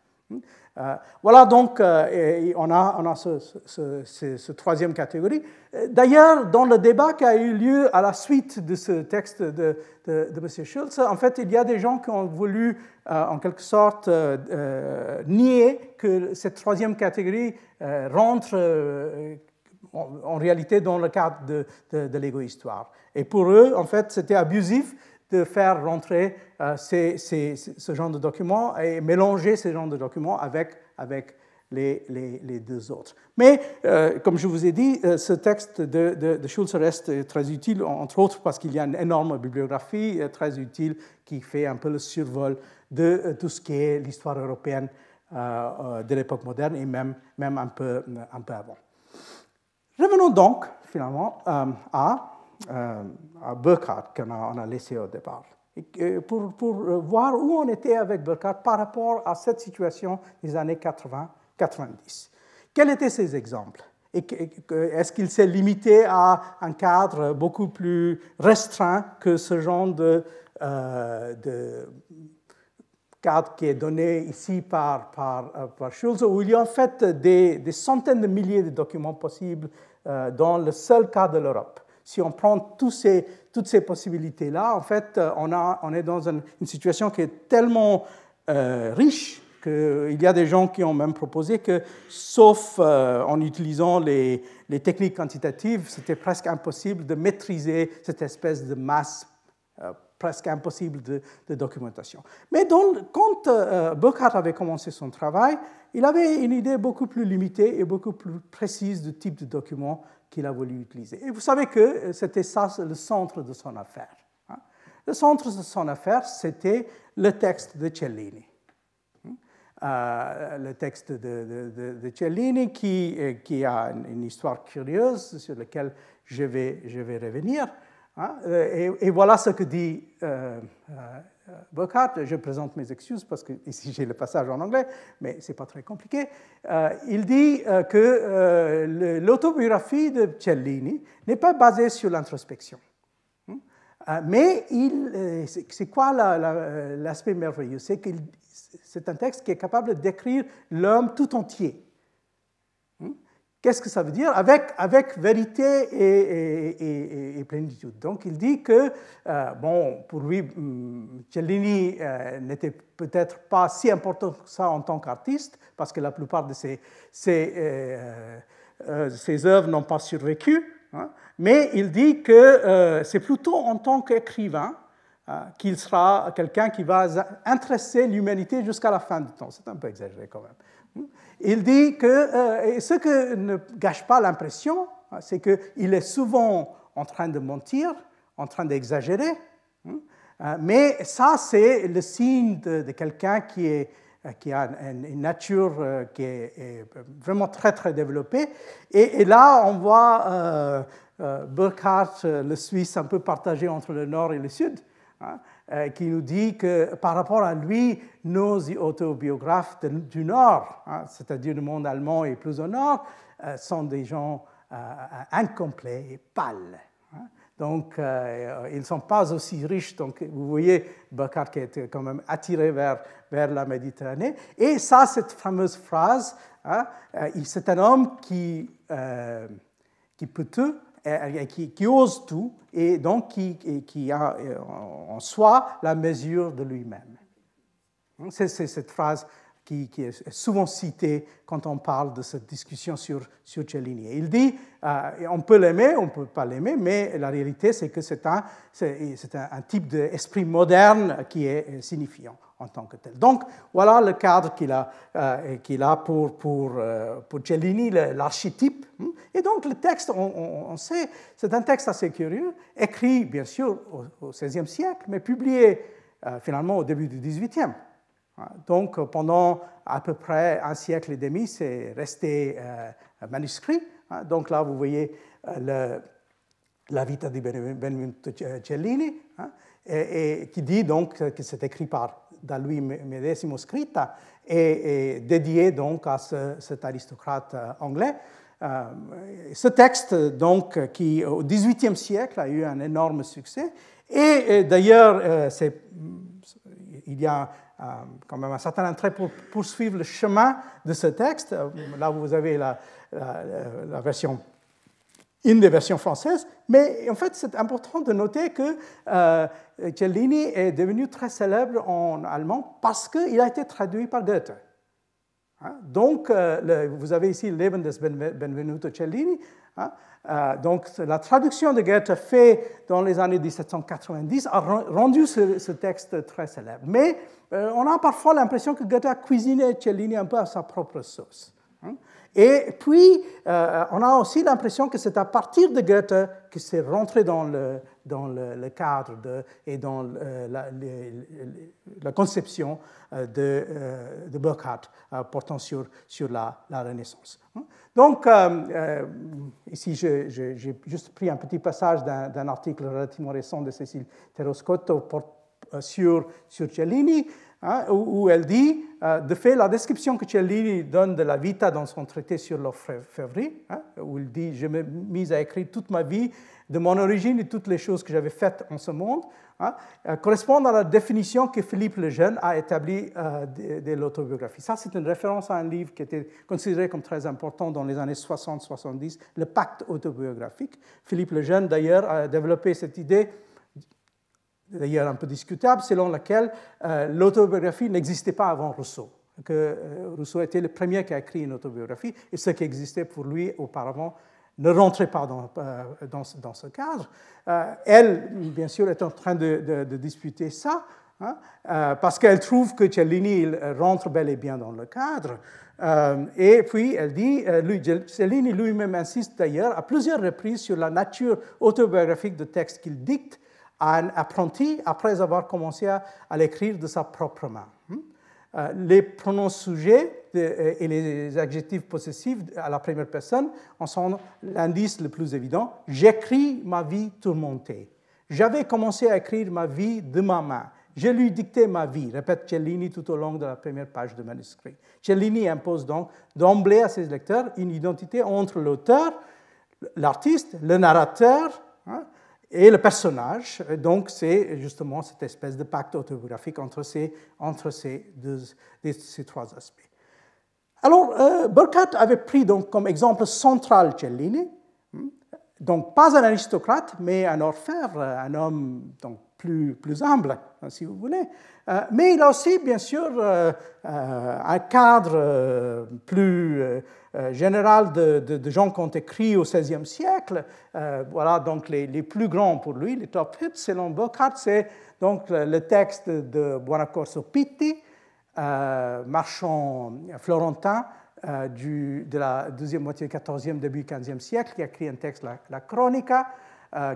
Euh, voilà donc, euh, on a, on a ce, troisième catégorie. D'ailleurs, dans le débat qui a eu lieu à la suite de ce texte de, de, M. Schultz, en fait, il y a des gens qui ont voulu, euh, en quelque sorte, nier que cette troisième catégorie rentre en, réalité dans le cadre de, de l'égo-histoire. Et pour eux, en fait, c'était abusif de faire rentrer euh, ce genre de documents et mélanger ce genre de documents avec, les, deux autres. Mais, euh, comme je vous ai dit, euh, ce texte de, Schulz reste très utile, entre autres parce qu'il y a une énorme bibliographie très utile qui fait un peu le survol de tout ce qui est l'histoire européenne de l'époque moderne et même, un peu avant. Revenons donc, finalement, à euh, à Burkhardt qu'on a, laissé au départ. pour, pour, voir où on était avec Burkhardt par rapport à cette situation des années 80-90. Quels étaient ces exemples? Est-ce qu'il s'est limité à un cadre beaucoup plus restreint que ce genre euh, de cadre qui est donné ici par, par, euh, par, où il y a en fait des, des centaines de milliers de documents possibles dans le seul cas de l'Europe. Si on prend tous ces, toutes ces possibilités-là, en fait, euh, on, a, on, est dans une, situation qui est tellement euh, riche qu'il y a des gens qui ont même proposé que, sauf euh, en utilisant les, les techniques quantitatives, c'était presque impossible de maîtriser cette espèce de masse presque impossible de, documentation. Mais quand Burkhardt avait commencé son travail, il avait une idée beaucoup plus limitée et beaucoup plus précise du type de document qu'il a voulu utiliser. Et vous savez que euh, c'était ça le centre de son affaire. Hein. Le centre de son affaire, c'était le texte de Cellini. Hein. Euh, le texte de, Cellini qui, euh, a une, histoire curieuse sur laquelle je vais, je vais revenir. Hein? Et, voilà ce que dit euh, Burkhardt, je présente mes excuses parce que ici j'ai le passage en anglais, mais ce n'est pas très compliqué. Euh, il dit euh, que l'autobiographie de Cellini n'est pas basée sur l'introspection. Hmm? Mais c'est quoi l'aspect merveilleux? C'est que c'est un texte qui est capable décrire l'homme tout entier. Qu'est-ce que ça veut dire? Avec, vérité et, plénitude Donc il dit que, euh, bon, pour lui, hum, Cellini euh, n'était peut-être pas si important que ça en tant qu'artiste, parce que la plupart de ses, euh, œuvres n'ont pas survécu, hein. mais il dit que c'est plutôt en tant qu'écrivain qu'il sera quelqu'un qui va intéresser l'humanité jusqu'à la fin du temps. C'est un peu exagéré quand même. Il dit que euh, ce que ne gâche pas l'impression, hein, c'est qu'il est souvent en train de mentir, en train d'exagérer, hein, euh, mais ça, c'est le signe de, quelqu'un euh, qui a une, nature qui est, vraiment très, très développée. Et, là, on voit Burkhardt, le Suisse un peu partagé entre le nord et le sud, hein, qui nous dit que par rapport à lui, nos autobiographes du nord, hein, c'est-à-dire du monde allemand et plus au nord, sont des gens incomplets et pâles. Hein. Donc, ils ne sont pas aussi riches. Donc, vous voyez, qui était quand même attiré vers, vers la Méditerranée. Et ça, cette fameuse phrase, hein, c'est un homme qui, qui peut tout, qui, qui, ose tout et donc qui, a en soi la mesure de lui-même. C'est cette phrase qui, est souvent citée quand on parle de cette discussion sur, sur Cellini. il dit, euh, on peut l'aimer, on ne peut pas l'aimer, mais la réalité c'est que c'est un, type d'esprit moderne qui est signifiant en tant que tel. Donc voilà le cadre qu'il a, euh, pour, pour, euh, Cellini, l'archétype. Et donc le texte, on, sait, c'est un texte assez curieux, écrit bien sûr au, XVIe siècle, mais publié euh, finalement au début du XVIIIe. Donc pendant à peu près un siècle et demi, c'est resté manuscrit. Donc là, vous voyez la vita di Benvenuto Cellini, hein, et, qui dit donc que c'est écrit par da lui medesimo scritta et, dédié donc à cet aristocrate euh, anglais. Euh, ce texte, donc, qui au XVIIIe siècle a eu un énorme succès, et, d'ailleurs, euh, il y a quand même un certain intérêt pour poursuivre le chemin de ce texte. Là, vous avez la version une des versions françaises, mais en fait, c'est important de noter que euh, Cellini est devenu très célèbre en allemand parce qu'il a été traduit par Goethe. Hein? Donc, euh, vous avez ici Leben des Benvenuto Cellini. Hein? Euh, donc, la traduction de Goethe faite dans les années 1790 a rendu ce, texte très célèbre. Mais on a parfois l'impression que Goethe a cuisiné Cellini un peu à sa propre sauce. Et puis, euh, on a aussi l'impression que c'est à partir de Goethe que c'est rentré dans le, dans le, cadre de, et dans euh, la, conception euh, de, de Burkhardt portant sur, sur la, la Renaissance. Donc, ici, j'ai juste pris un petit passage d'un article relativement récent de Cécile Teroscotto sur, sur Cellini. Hein, où, elle dit, euh, de fait, la description que Cellini donne de la vita dans son traité sur l'orfèvrerie, hein, où il dit Je me mise à écrire toute ma vie, de mon origine et toutes les choses que j'avais faites en ce monde, hein, euh, correspond à la définition que Philippe le Jeune a établie euh, de, l'autobiographie. Ça, c'est une référence à un livre qui était considéré comme très important dans les années 60-70, le pacte autobiographique. Philippe le Jeune, d'ailleurs, a développé cette idée d'ailleurs un peu discutable, selon laquelle euh, l'autobiographie n'existait pas avant Rousseau, que euh, Rousseau était le premier qui a écrit une autobiographie, et ce qui existait pour lui auparavant ne rentrait pas dans, euh, dans, ce cadre. elle, bien sûr, est en train de, disputer ça, hein, parce qu'elle trouve que Cellini rentre bel et bien dans le cadre. et puis, elle dit, lui, Cellini lui-même insiste d'ailleurs à plusieurs reprises sur la nature autobiographique de textes qu'il dicte, un apprenti après avoir commencé à, l'écrire de sa propre main. Hmm? Euh, les pronoms sujets et les adjectifs possessifs à la première personne en sont l'indice le plus évident. J'écris ma vie tourmentée. J'avais commencé à écrire ma vie de ma main. Je lui dictais ma vie, répète Cellini tout au long de la première page du manuscrit. Cellini impose donc d'emblée à ses lecteurs une identité entre l'auteur, l'artiste, le narrateur, hein, et le personnage. Donc, c'est justement cette espèce de pacte autobiographique entre ces, entre ces, deux, ces trois aspects. Alors, euh, Burkhardt avait pris donc comme exemple central Cellini, hmm, donc pas un aristocrate, mais un orfèvre, un homme donc, plus, humble, hein, si vous voulez. Euh, mais il a aussi, bien sûr, euh, un cadre plus euh, général de, gens qui ont écrit au XVIe siècle. Euh, voilà donc les, plus grands pour lui, les top hits, selon Burkhardt, c'est donc le, texte de Buonaccorso Pitti, euh, marchand florentin de la deuxième moitié du XIVe, début XVe siècle, qui a écrit un texte, la Chronica,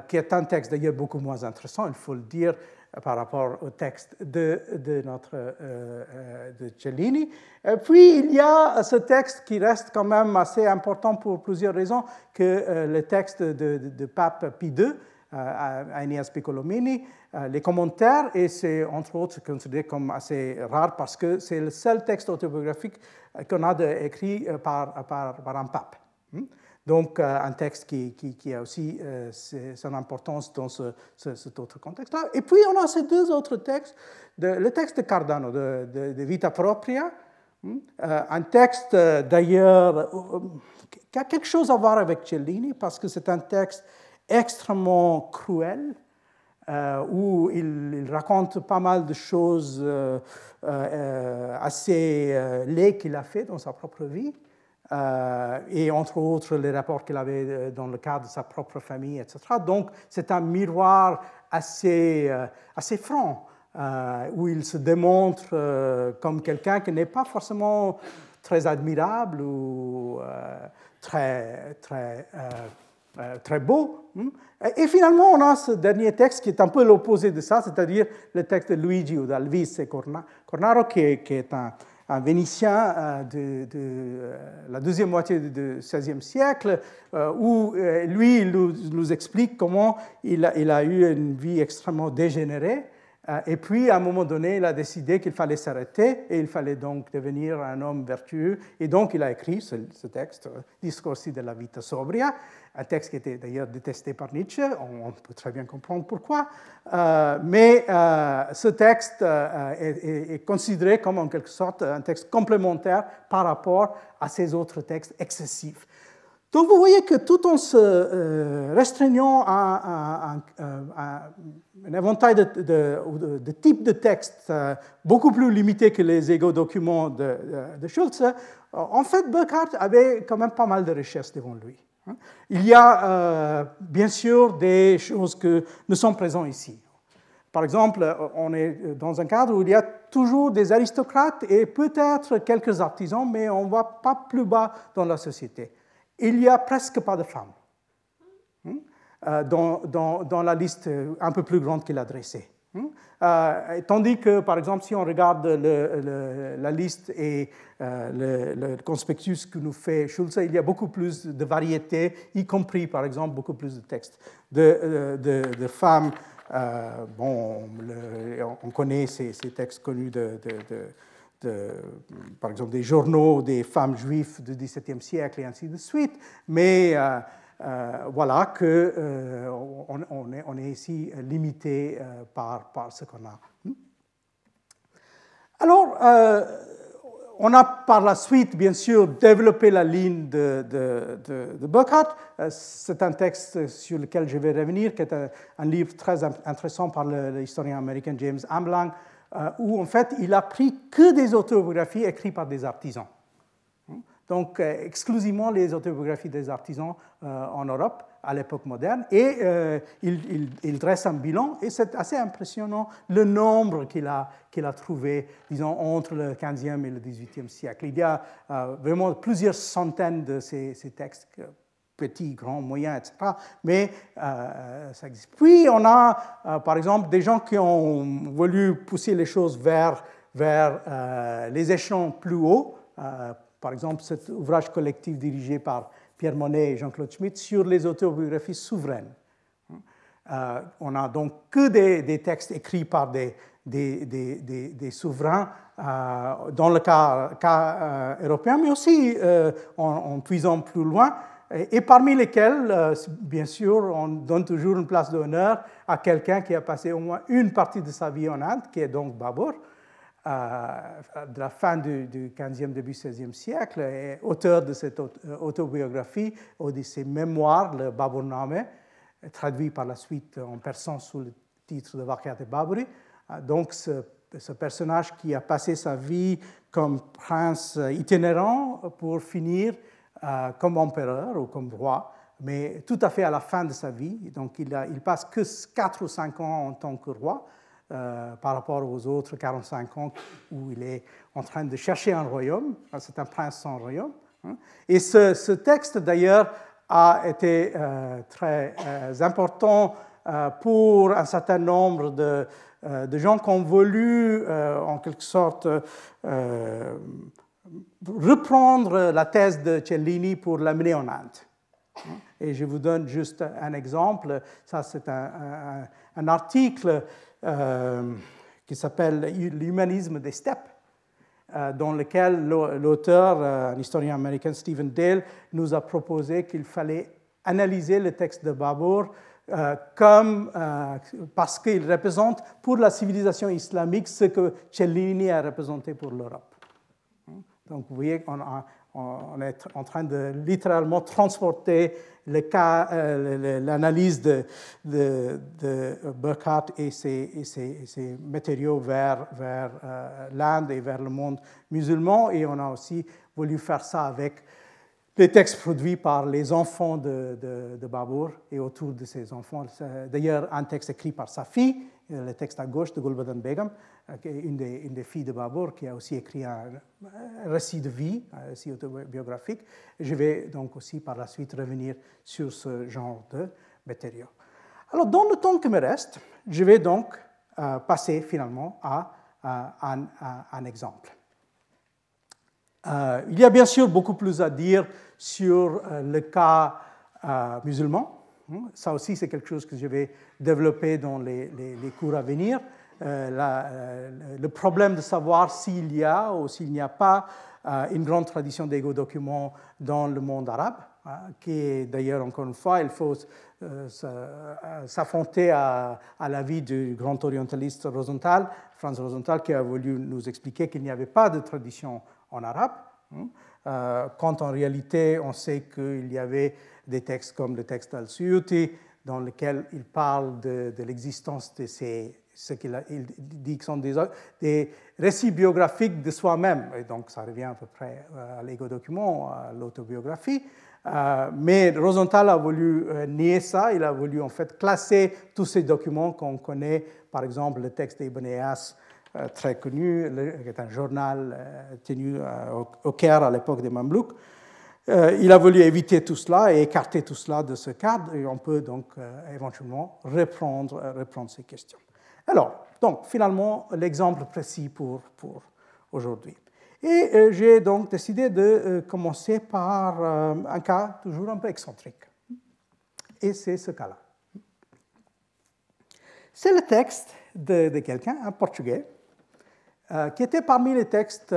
qui est un texte d'ailleurs beaucoup moins intéressant, il faut le dire, par rapport au texte de, de notre de Cellini. Et puis il y a ce texte qui reste quand même assez important pour plusieurs raisons que le texte de, Pape Pie II, Aeneas Piccolomini, les commentaires, et c'est entre autres considéré comme assez rare parce que c'est le seul texte autobiographique qu'on a écrit par, par, par un pape. Hmm? Donc, euh, un texte qui, a aussi euh, son importance dans ce, cet autre contexte-là. Et puis, on a ces deux autres textes. le texte de Cardano, de, Vita Propria, hmm, euh, un texte d'ailleurs qui a quelque chose à voir avec Cellini, parce que c'est un texte extrêmement cruel, où il, raconte pas mal de choses assez laides qu'il a fait dans sa propre vie. Euh, et entre autres les rapports qu'il avait euh, dans le cadre de sa propre famille, etc. Donc c'est un miroir assez, euh, assez franc, où il se démontre comme quelqu'un qui n'est pas forcément très admirable ou très, très, très beau. Hmm. Et finalement, on a ce dernier texte qui est un peu l'opposé de ça, c'est-à-dire le texte de Luigi ou d'Alvis Cornaro, qui est un un Vénitien euh, de, euh, la deuxième moitié du XVIe siècle, euh, où lui il nous, explique comment il a, il a, eu une vie extrêmement dégénérée. Et puis, à un moment donné, il a décidé qu'il fallait s'arrêter et il fallait donc devenir un homme vertueux. Et donc, il a écrit ce, ce texte, Discorsi della vita sobria, un texte qui était d'ailleurs détesté par Nietzsche, on, peut très bien comprendre pourquoi, euh, mais euh, ce texte euh, est, considéré comme en quelque sorte un texte complémentaire par rapport à ces autres textes excessifs. Donc vous voyez que tout en se restreignant à, un éventail de, de, types de textes beaucoup plus limité que les égaux documents de, de Schultz, en fait, Burkhardt avait quand même pas mal de richesses devant lui. Hein. Il y a euh, bien sûr des choses que ne sont présentes ici. Par exemple, on est dans un cadre où il y a toujours des aristocrates et peut-être quelques artisans, mais on ne va pas plus bas dans la société. Il n'y a presque pas de femmes hein, euh, dans, la liste un peu plus grande qu'il a dressée. Hein. Euh, tandis que, par exemple, si on regarde la liste et euh, le, conspectus que nous fait Schulze, il y a beaucoup plus de variétés, y compris, par exemple, beaucoup plus de textes de, femmes. bon, on connaît ces, textes connus de, par exemple, des journaux des femmes juives du XVIIe siècle et ainsi de suite, mais euh, voilà qu'on euh, on, est, ici limité euh, par, ce qu'on a. Alors, on a par la suite, bien sûr, développé la ligne de, de, Burkhardt. C'est un texte sur lequel je vais revenir, qui est un, livre très intéressant par l'historien américain James Amlang, où en fait il a pris que des autobiographies écrites par des artisans donc euh, exclusivement les autobiographies des artisans euh, en Europe à l'époque moderne. Et euh, il, dresse un bilan, et c'est assez impressionnant le nombre qu'il a, qu'il a trouvé, disons, entre le 15e et le 18e siècle. Il y a vraiment plusieurs centaines de ces, textes petits, grands, moyens, etc. Mais ça existe. Puis on a, par exemple, des gens qui ont voulu pousser les choses vers, vers les échelons plus hauts par exemple cet ouvrage collectif dirigé par Pierre Monet et Jean-Claude Schmitt sur les autobiographies souveraines. Euh, on n'a donc que des, textes écrits par des, des, souverains euh, dans le cas, euh, européen, mais aussi en, puisant plus loin, et, parmi lesquels, bien sûr, on donne toujours une place d'honneur à quelqu'un qui a passé au moins une partie de sa vie en Inde, qui est donc Babur, de la fin du, du 15e, début 16e siècle, et auteur de cette euh, autobiographie ou de ses mémoires, le Baburname, traduit par la suite en persan sous le titre de Vakhat et Baburi. Euh, donc, ce, personnage qui a passé sa vie comme prince itinérant pour finir euh, comme empereur ou comme roi, mais tout à fait à la fin de sa vie. Donc, il, a, passe que 4 ou 5 ans en tant que roi. Euh, par rapport aux autres 45 ans où il est en train de chercher un royaume. C'est un prince sans royaume. Hein. Et ce, texte, d'ailleurs, a été euh, très euh, important pour un certain nombre de gens qui ont voulu, en quelque sorte, reprendre la thèse de Cellini pour l'amener en Inde. Et je vous donne juste un exemple. Ça, c'est un, article euh, qui s'appelle L'humanisme des steppes, euh, dans lequel l'auteur, euh, un historien américain, Stephen Dale, nous a proposé qu'il fallait analyser le texte de Babur comme, parce qu'il représente pour la civilisation islamique ce que Cellini a représenté pour l'Europe. Donc vous voyez, on, est en train de littéralement transporter euh, l'analyse de, de, Burkhardt et ses, matériaux vers, euh, l'Inde et vers le monde musulman. Et on a aussi voulu faire ça avec les textes produits par les enfants de, de, Babur et autour de ces enfants. D'ailleurs, un texte écrit par sa fille, le texte à gauche de Gulbadan Begum, euh, une des, filles de Babur, qui a aussi écrit un, récit de vie, un récit autobiographique. Je vais donc aussi par la suite revenir sur ce genre de matériaux. Alors, dans le temps qui me reste, je vais donc euh, passer finalement à, un, un, exemple. Euh, il y a bien sûr beaucoup plus à dire sur le cas musulman. Hein, ça aussi, c'est quelque chose que je vais développer dans les, cours à venir. Euh, euh, le problème de savoir s'il y a ou s'il n'y a pas euh, une grande tradition d'égo-documents dans le monde arabe, hein, qui est d'ailleurs, encore une fois, il faut s'affronter à, à l'avis du grand orientaliste Rosenthal, Franz Rosenthal, qui a voulu nous expliquer qu'il n'y avait pas de tradition en arabe, hein, quand en réalité on sait qu'il y avait des textes comme le texte al-Suyuti, dans lequel il parle de, l'existence de ces ce qu'il dit que sont des, récits biographiques de soi-même. Et donc, ça revient à peu près euh, à l'ego-document, à l'autobiographie. Euh, mais Rosenthal a voulu euh, nier ça. Il a voulu en fait classer tous ces documents qu'on connaît, par exemple le texte d'Ibn Eyas, très connu, qui est un journal tenu au Caire à l'époque des Mamelouks. Il a voulu éviter tout cela et écarter tout cela de ce cadre, et on peut donc éventuellement reprendre, reprendre ces questions. Alors, donc, finalement, l'exemple précis pour, aujourd'hui. Et euh, j'ai donc décidé de euh, commencer par euh, un cas toujours un peu excentrique. Et c'est ce cas-là. C'est le texte de, de quelqu'un, un Portugais, qui était parmi les textes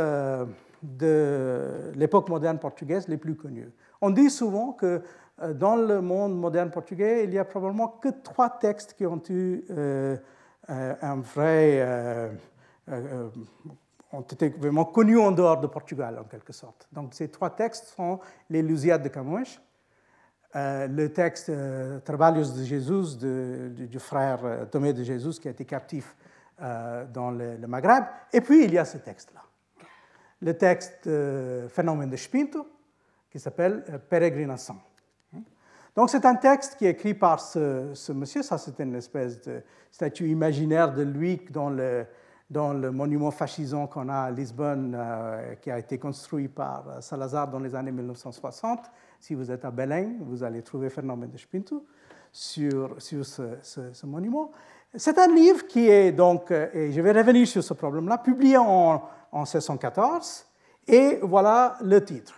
de l'époque moderne portugaise les plus connus. On dit souvent que dans le monde moderne portugais, il n'y a probablement que trois textes qui ont eu euh, un vrai, euh, euh, ont été vraiment connus en dehors de Portugal, en quelque sorte. Donc, ces trois textes sont les Lusiades de Camões, le texte Trabalhos de Jésus du, frère Tomé de Jésus qui a été captif dans le, Maghreb. Et puis, il y a ce texte-là. Le texte Phénomène de Spinto, qui s'appelle Pérégrination. Donc c'est un texte qui est écrit par ce, monsieur, ça c'est une espèce de statue imaginaire de lui dans le, monument fascisant qu'on a à Lisbonne, euh, qui a été construit par euh, Salazar dans les années 1960. Si vous êtes à Belém, vous allez trouver Fernand Mendes Pinto sur, sur ce, monument. C'est un livre qui est donc, euh, et je vais revenir sur ce problème-là, publié en, en 1614, et voilà le titre.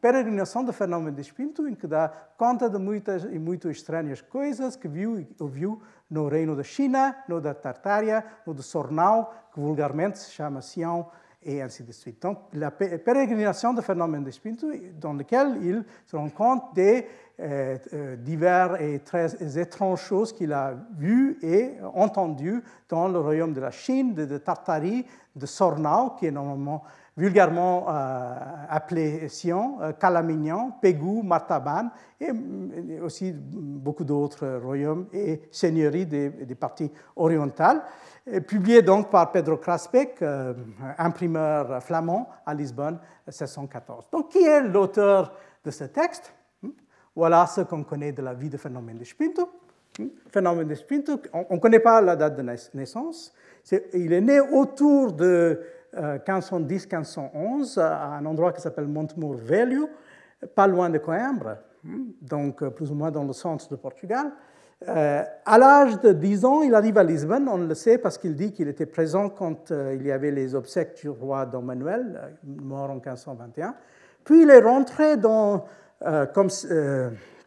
Peregrinação de Fernão Mendes Pinto, em que dá conta de muitas e muito estranhas coisas que viu e ouviu no reino da China, no da Tartária, no de Sornau, que vulgarmente se chama Sião, et ainsi de suite. Donc, la pérégrination de Fernand Mendes Pinto, dans laquelle il se rend compte des divers et très étranges choses qu'il a vues et entendues dans le royaume de la Chine, de, Tartarie, de Sornau, qui est normalement vulgairement euh, appelé Sion, euh, Calamignan, Pégou, Martaban, et aussi beaucoup d'autres royaumes et seigneuries des, parties orientales, publié donc par Pedro Kraspek, euh, imprimeur flamand à Lisbonne, 1614. Donc, qui est l'auteur de ce texte? Voilà ce qu'on connaît de la vie de Fernand Mendes Pinto. Hmm? Fernand Mendes Pinto, on ne connaît pas la date de naissance. il est né autour de 1510-1511 à un endroit qui s'appelle Montemur Velho, pas loin de Coimbra, hein, donc euh, plus ou moins dans le centre de Portugal. à l'âge de 10 ans, il arrive à Lisbonne, on le sait parce qu'il dit qu'il était présent quand il y avait les obsèques du roi Don Manuel, mort en 1521. Puis il est rentré dans, comme,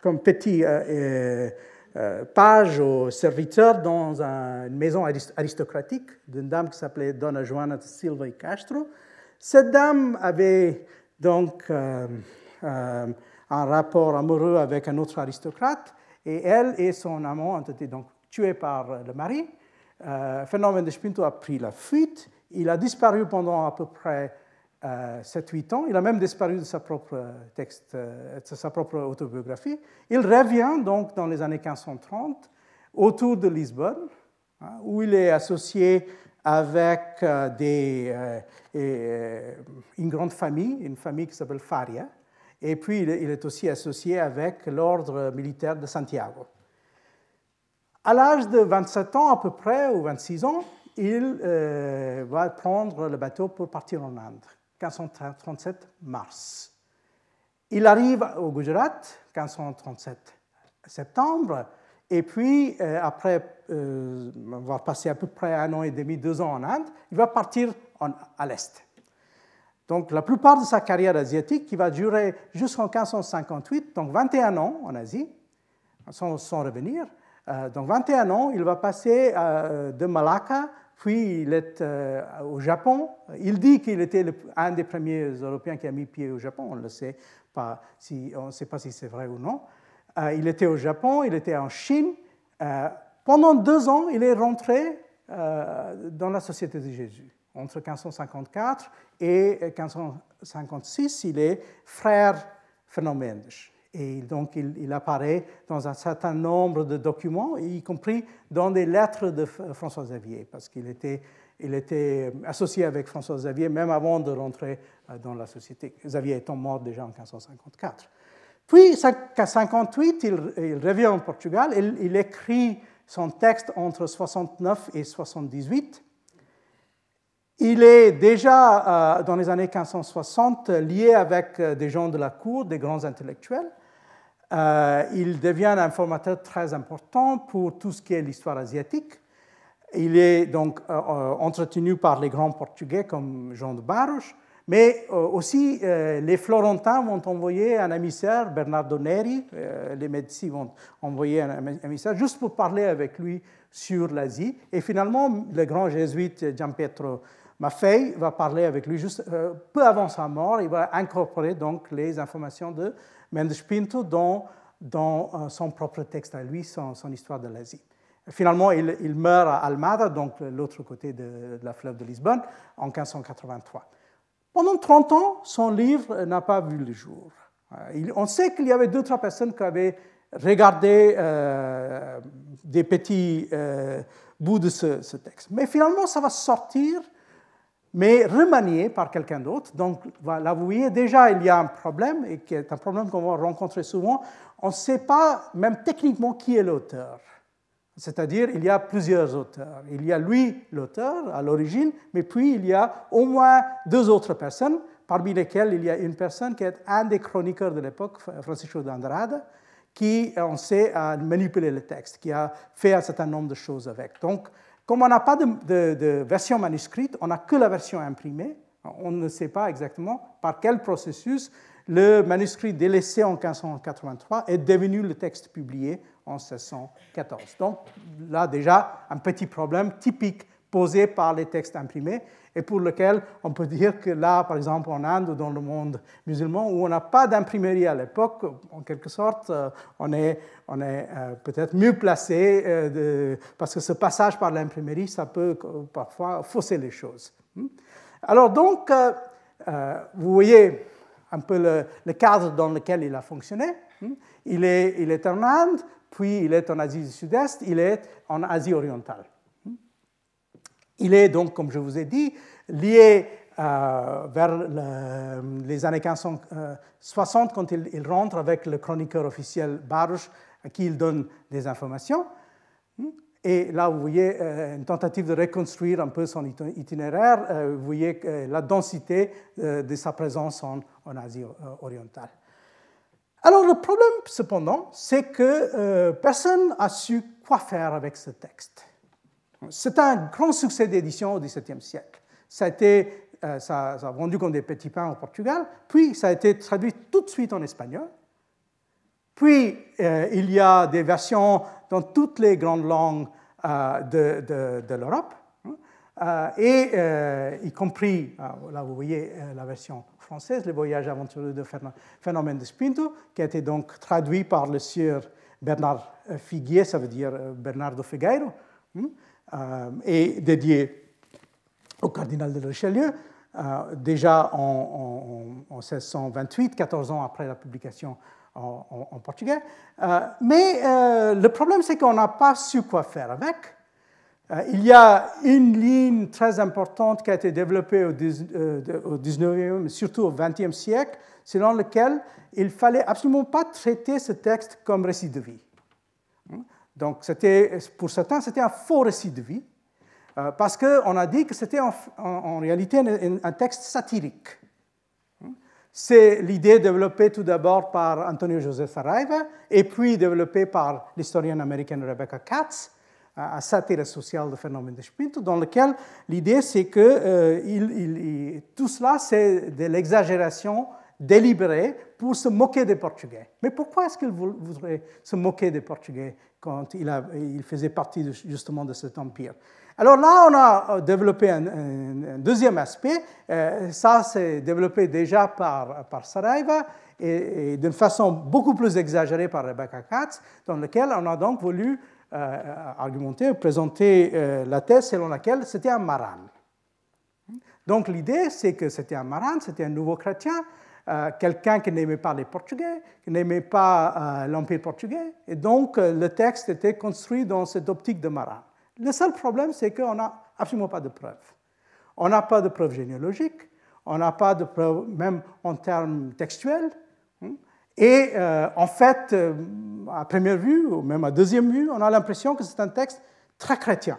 comme, petit page au serviteur dans une maison aristocratique d'une dame qui s'appelait Dona Joana Silva y Castro. Cette dame avait donc euh, euh, un rapport amoureux avec un autre aristocrate et elle et son amant ont été donc tués par le mari. Euh, Fernand de Spinto a pris la fuite. Il a disparu pendant à peu près 7-8 ans. Il a même disparu de sa propre texte, de sa propre autobiographie. Il revient donc dans les années 1530 autour de Lisbonne, hein, où il est associé avec euh, euh, euh, une grande famille, une famille qui s'appelle Faria, et puis il est aussi associé avec l'ordre militaire de Santiago. À l'âge de 27 ans à peu près, ou 26 ans, il va prendre le bateau pour partir en Inde, 1537 mars. Il arrive au Gujarat, 1537 septembre, et puis, euh, après euh, avoir passé à peu près un an et demi, deux ans en Inde, il va partir à l'Est. Donc, la plupart de sa carrière asiatique, qui va durer jusqu'en 1558, donc 21 ans en Asie, sans, revenir. Euh, donc, 21 ans, il va passer de Malacca, puis il est au Japon. Il dit qu'il était un des premiers Européens qui a mis pied au Japon. On ne sait pas, si, on sait pas si c'est vrai ou non. Euh, il était au Japon, il était en Chine. Euh, pendant deux ans, il est rentré euh, dans la Société de Jésus. Entre 1554 et 1556, il est frère Fernand. Et donc, il, apparaît dans un certain nombre de documents, y compris dans des lettres de François Xavier, parce qu'il était, associé avec François Xavier même avant de rentrer dans la société. Xavier étant mort déjà en 1554. Puis, en 58, il, revient au Portugal, il, il écrit son texte entre 69 et 78. Il est déjà, euh, dans les années 1560, lié avec euh, des gens de la cour, des grands intellectuels. Euh, il devient un formateur très important pour tout ce qui est l'histoire asiatique. Il est donc entretenu par les grands Portugais comme Jean de Barros, mais euh, aussi, euh, les Florentins vont envoyer un émissaire, Bernardo Neri, euh, les Médicis vont envoyer un émissaire juste pour parler avec lui sur l'Asie. Et finalement, le grand jésuite Gianpietro Maffei va parler avec lui juste peu avant sa mort. Il va incorporer donc les informations de Mendes Pinto dans, dans son propre texte à lui, son, histoire de l'Asie. Finalement, il, meurt à Almada, donc l'autre côté de, la fleuve de Lisbonne, en 1583. Pendant 30 ans, son livre n'a pas vu le jour. Euh, on sait qu'il y avait deux, trois personnes qui avaient regardé euh, des petits euh, bouts de ce, texte. Mais finalement, ça va sortir, mais remanié par quelqu'un d'autre. Donc là, vous voyez, déjà, il y a un problème, et qui est un problème qu'on va rencontrer souvent. On ne sait pas, même techniquement, qui est l'auteur. C'est-à-dire, il y a plusieurs auteurs. Il y a lui, l'auteur, à l'origine, mais puis il y a au moins deux autres personnes, parmi lesquelles il y a une personne qui est un des chroniqueurs de l'époque, Francisco d'Andrade, qui, on sait, a manipulé le texte, qui a fait un certain nombre de choses avec. Donc, comme on n'a pas de, version manuscrite, on n'a que la version imprimée, on ne sait pas exactement par quel processus le manuscrit délaissé en 1583 est devenu le texte publié en 1614. Donc là déjà un petit problème typique posé par les textes imprimés et pour lequel on peut dire que là, par exemple en Inde ou dans le monde musulman, où on n'a pas d'imprimerie à l'époque, en quelque sorte, euh, on est, euh, peut-être mieux placé euh, parce que ce passage par l'imprimerie, ça peut parfois fausser les choses. Hmm? Alors donc, vous voyez un peu le, cadre dans lequel il a fonctionné. Hmm? Il est en Inde, puis il est en Asie du Sud-Est, il est en Asie orientale. Il est donc, comme je vous ai dit, lié euh, vers les années 1560 quand il, rentre avec le chroniqueur officiel Baruch à qui il donne des informations. Et là, vous voyez euh, une tentative de reconstruire un peu son itinéraire. Euh, vous voyez la densité de sa présence en Asie orientale. Alors le problème, cependant, c'est que personne n'a su quoi faire avec ce texte. C'est un grand succès d'édition au XVIIe siècle. Ça a, été, a vendu comme des petits pains au Portugal, puis ça a été traduit tout de suite en espagnol. Puis il y a des versions dans toutes les grandes langues de, de, l'Europe. Euh, et euh, y compris, euh, là vous voyez la version française, Le voyage aventureux de Phénomène de Spinto, qui a été donc traduit par le sieur Bernard Figuier, ça veut dire Bernardo Figueiro, hein, et dédié au cardinal de Richelieu, déjà en, 1628, 14 ans après la publication en portugais. mais le problème, c'est qu'on n'a pas su quoi faire avec. Euh, il y a une ligne très importante qui a été développée au 19e, euh, surtout au 20e siècle, selon laquelle il fallait absolument pas traiter ce texte comme récit de vie. Donc, pour certains, c'était un faux récit de vie, euh, parce qu'on a dit que c'était en, réalité un, texte satirique. Hein? C'est l'idée développée tout d'abord par Antonio José Saraiva et puis développée par l'historienne américaine Rebecca Katz, à satire sociale de phénomène de Spinto, dans lequel l'idée c'est que euh, tout cela c'est de l'exagération délibérée pour se moquer des Portugais. Mais pourquoi est-ce qu'il voudrait se moquer des Portugais quand il, faisait partie justement de cet empire? Alors là, on a euh, développé un, deuxième aspect. Euh, ça, c'est développé déjà par, par Saraiva et, d'une façon beaucoup plus exagérée par Rebecca Katz, dans lequel on a donc voulu euh, argumenté, présenté euh, la thèse selon laquelle c'était un maran. Donc l'idée, c'est que c'était un maran, c'était un nouveau chrétien, euh, quelqu'un qui n'aimait pas les Portugais, qui n'aimait pas l'Empire portugais, et donc le texte était construit dans cette optique de maran. Le seul problème, c'est qu'on n'a absolument pas de preuves. On n'a pas de preuves généalogiques, on n'a pas de preuves même en termes textuels. Hein. Et euh, en fait, euh, à première vue, ou même à deuxième vue, on a l'impression que c'est un texte très chrétien.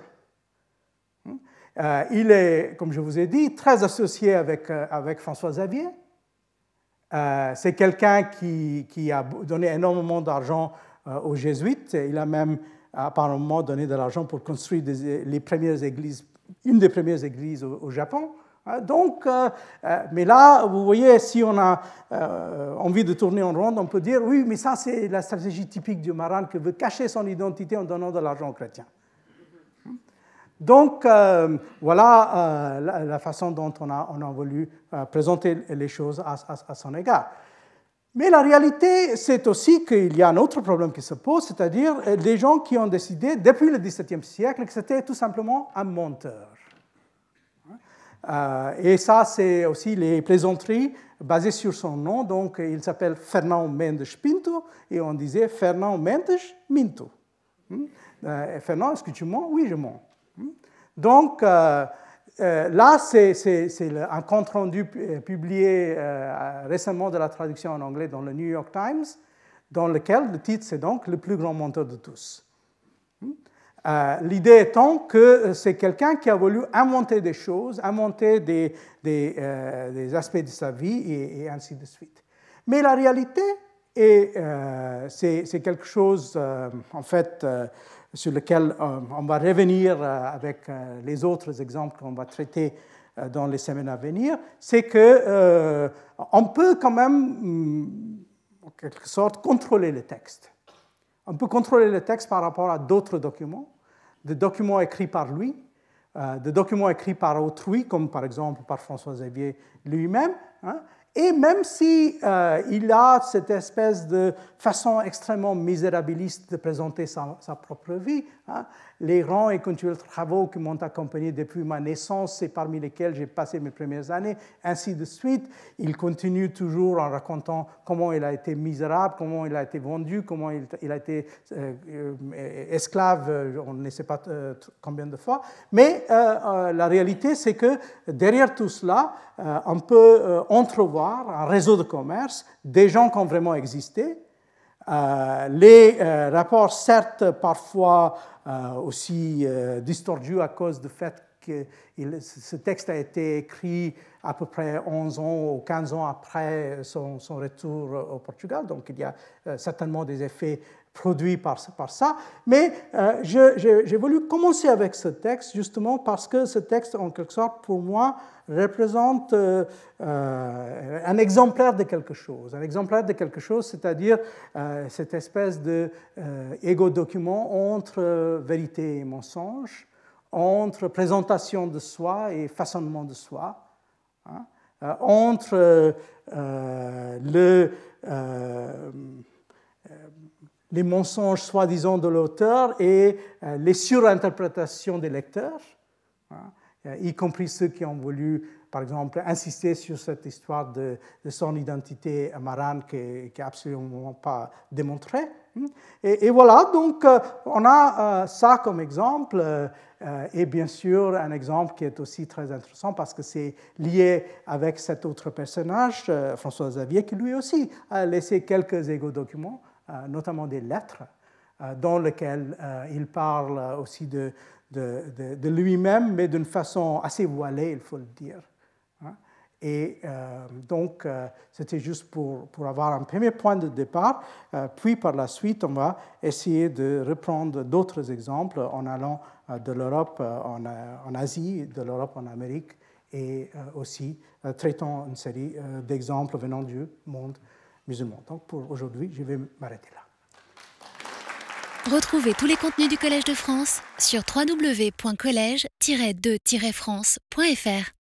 Euh, il est, comme je vous ai dit, très associé avec François Xavier. C'est quelqu'un qui, a donné énormément d'argent aux jésuites. Il a même apparemment donné de l'argent pour construire les premières églises, une des premières églises au Japon. Hein, donc, euh, euh, mais là, vous voyez, si on a euh, envie de tourner en rond, on peut dire oui, mais ça, c'est la stratégie typique du marin qui veut cacher son identité en donnant de l'argent aux chrétiens. Donc, voilà la, façon dont on a, voulu présenter les choses à, à, son égard. Mais la réalité, c'est aussi qu'il y a un autre problème qui se pose, c'est-à-dire les gens qui ont décidé, depuis le XVIIe siècle, que c'était tout simplement un monteur. Euh, et ça, c'est aussi les plaisanteries basées sur son nom. Donc, il s'appelle Fernand Mendes Pinto et on disait Fernand Mendes Minto. Hmm? Euh, Fernand, est-ce que tu mens? Oui, je mens. Hmm? Donc, euh, là, c'est un compte-rendu publié récemment de la traduction en anglais dans le New York Times, dans lequel le titre, c'est donc Le plus grand menteur de tous. Euh, l'idée étant que euh, c'est quelqu'un qui a voulu inventer des choses, inventer des, euh, aspects de sa vie et, ainsi de suite. Mais la réalité, c'est quelque chose, en fait, sur lequel on va revenir avec les autres exemples qu'on va traiter dans les semaines à venir, c'est que on peut quand même, mm, en quelque sorte, contrôler le texte. On peut contrôler le texte par rapport à d'autres documents, des documents écrits par lui, euh, des documents écrits par autrui, comme par exemple par François Xavier lui-même, hein, et même si euh, il a cette espèce de façon extrêmement misérabiliste de présenter sa, propre vie, hein, les grands et continuels travaux qui m'ont accompagné depuis ma naissance et parmi lesquels j'ai passé mes premières années, ainsi de suite, il continue toujours en racontant comment il a été misérable, comment il a été vendu, comment il, a été euh, euh, esclave, on ne sait pas combien de fois. Mais la réalité, c'est que derrière tout cela, on peut entrevoir un réseau de commerce, des gens qui ont vraiment existé, les rapports, certes, parfois aussi distordus à cause du fait que ce texte a été écrit à peu près 11 ans ou 15 ans après son, retour au Portugal. Donc il y a certainement des effets produits par, par ça. Mais euh, j'ai voulu commencer avec ce texte justement parce que ce texte, en quelque sorte, pour moi, représente euh, euh, un exemplaire de quelque chose. Un exemplaire de quelque chose, c'est-à-dire cette espèce de égo-document entre vérité et mensonge, entre présentation de soi et façonnement de soi, hein, entre le les mensonges soi-disant de l'auteur et euh, les surinterprétations des lecteurs, hein, euh, y compris ceux qui ont voulu, par exemple, insister sur cette histoire de, son identité marane qui n'est absolument pas démontrée. Hein. Et, voilà, donc euh, on a ça comme exemple, et bien sûr un exemple qui est aussi très intéressant parce que c'est lié avec cet autre personnage, François Xavier, qui lui aussi a laissé quelques égo-documents euh, notamment des lettres, euh, dans lesquelles euh, il parle aussi de, de, lui-même, mais d'une façon assez voilée, il faut le dire. Hein. Et donc, c'était juste pour, pour, avoir un premier point de départ. puis, par la suite, on va essayer de reprendre d'autres exemples en allant de l'Europe en, en, Asie, de l'Europe en Amérique, et aussi traitant une série d'exemples venant du monde musulmans. Donc pour aujourd'hui, je vais m'arrêter là. Retrouvez tous les contenus du Collège de France sur www.colège-2-france.fr.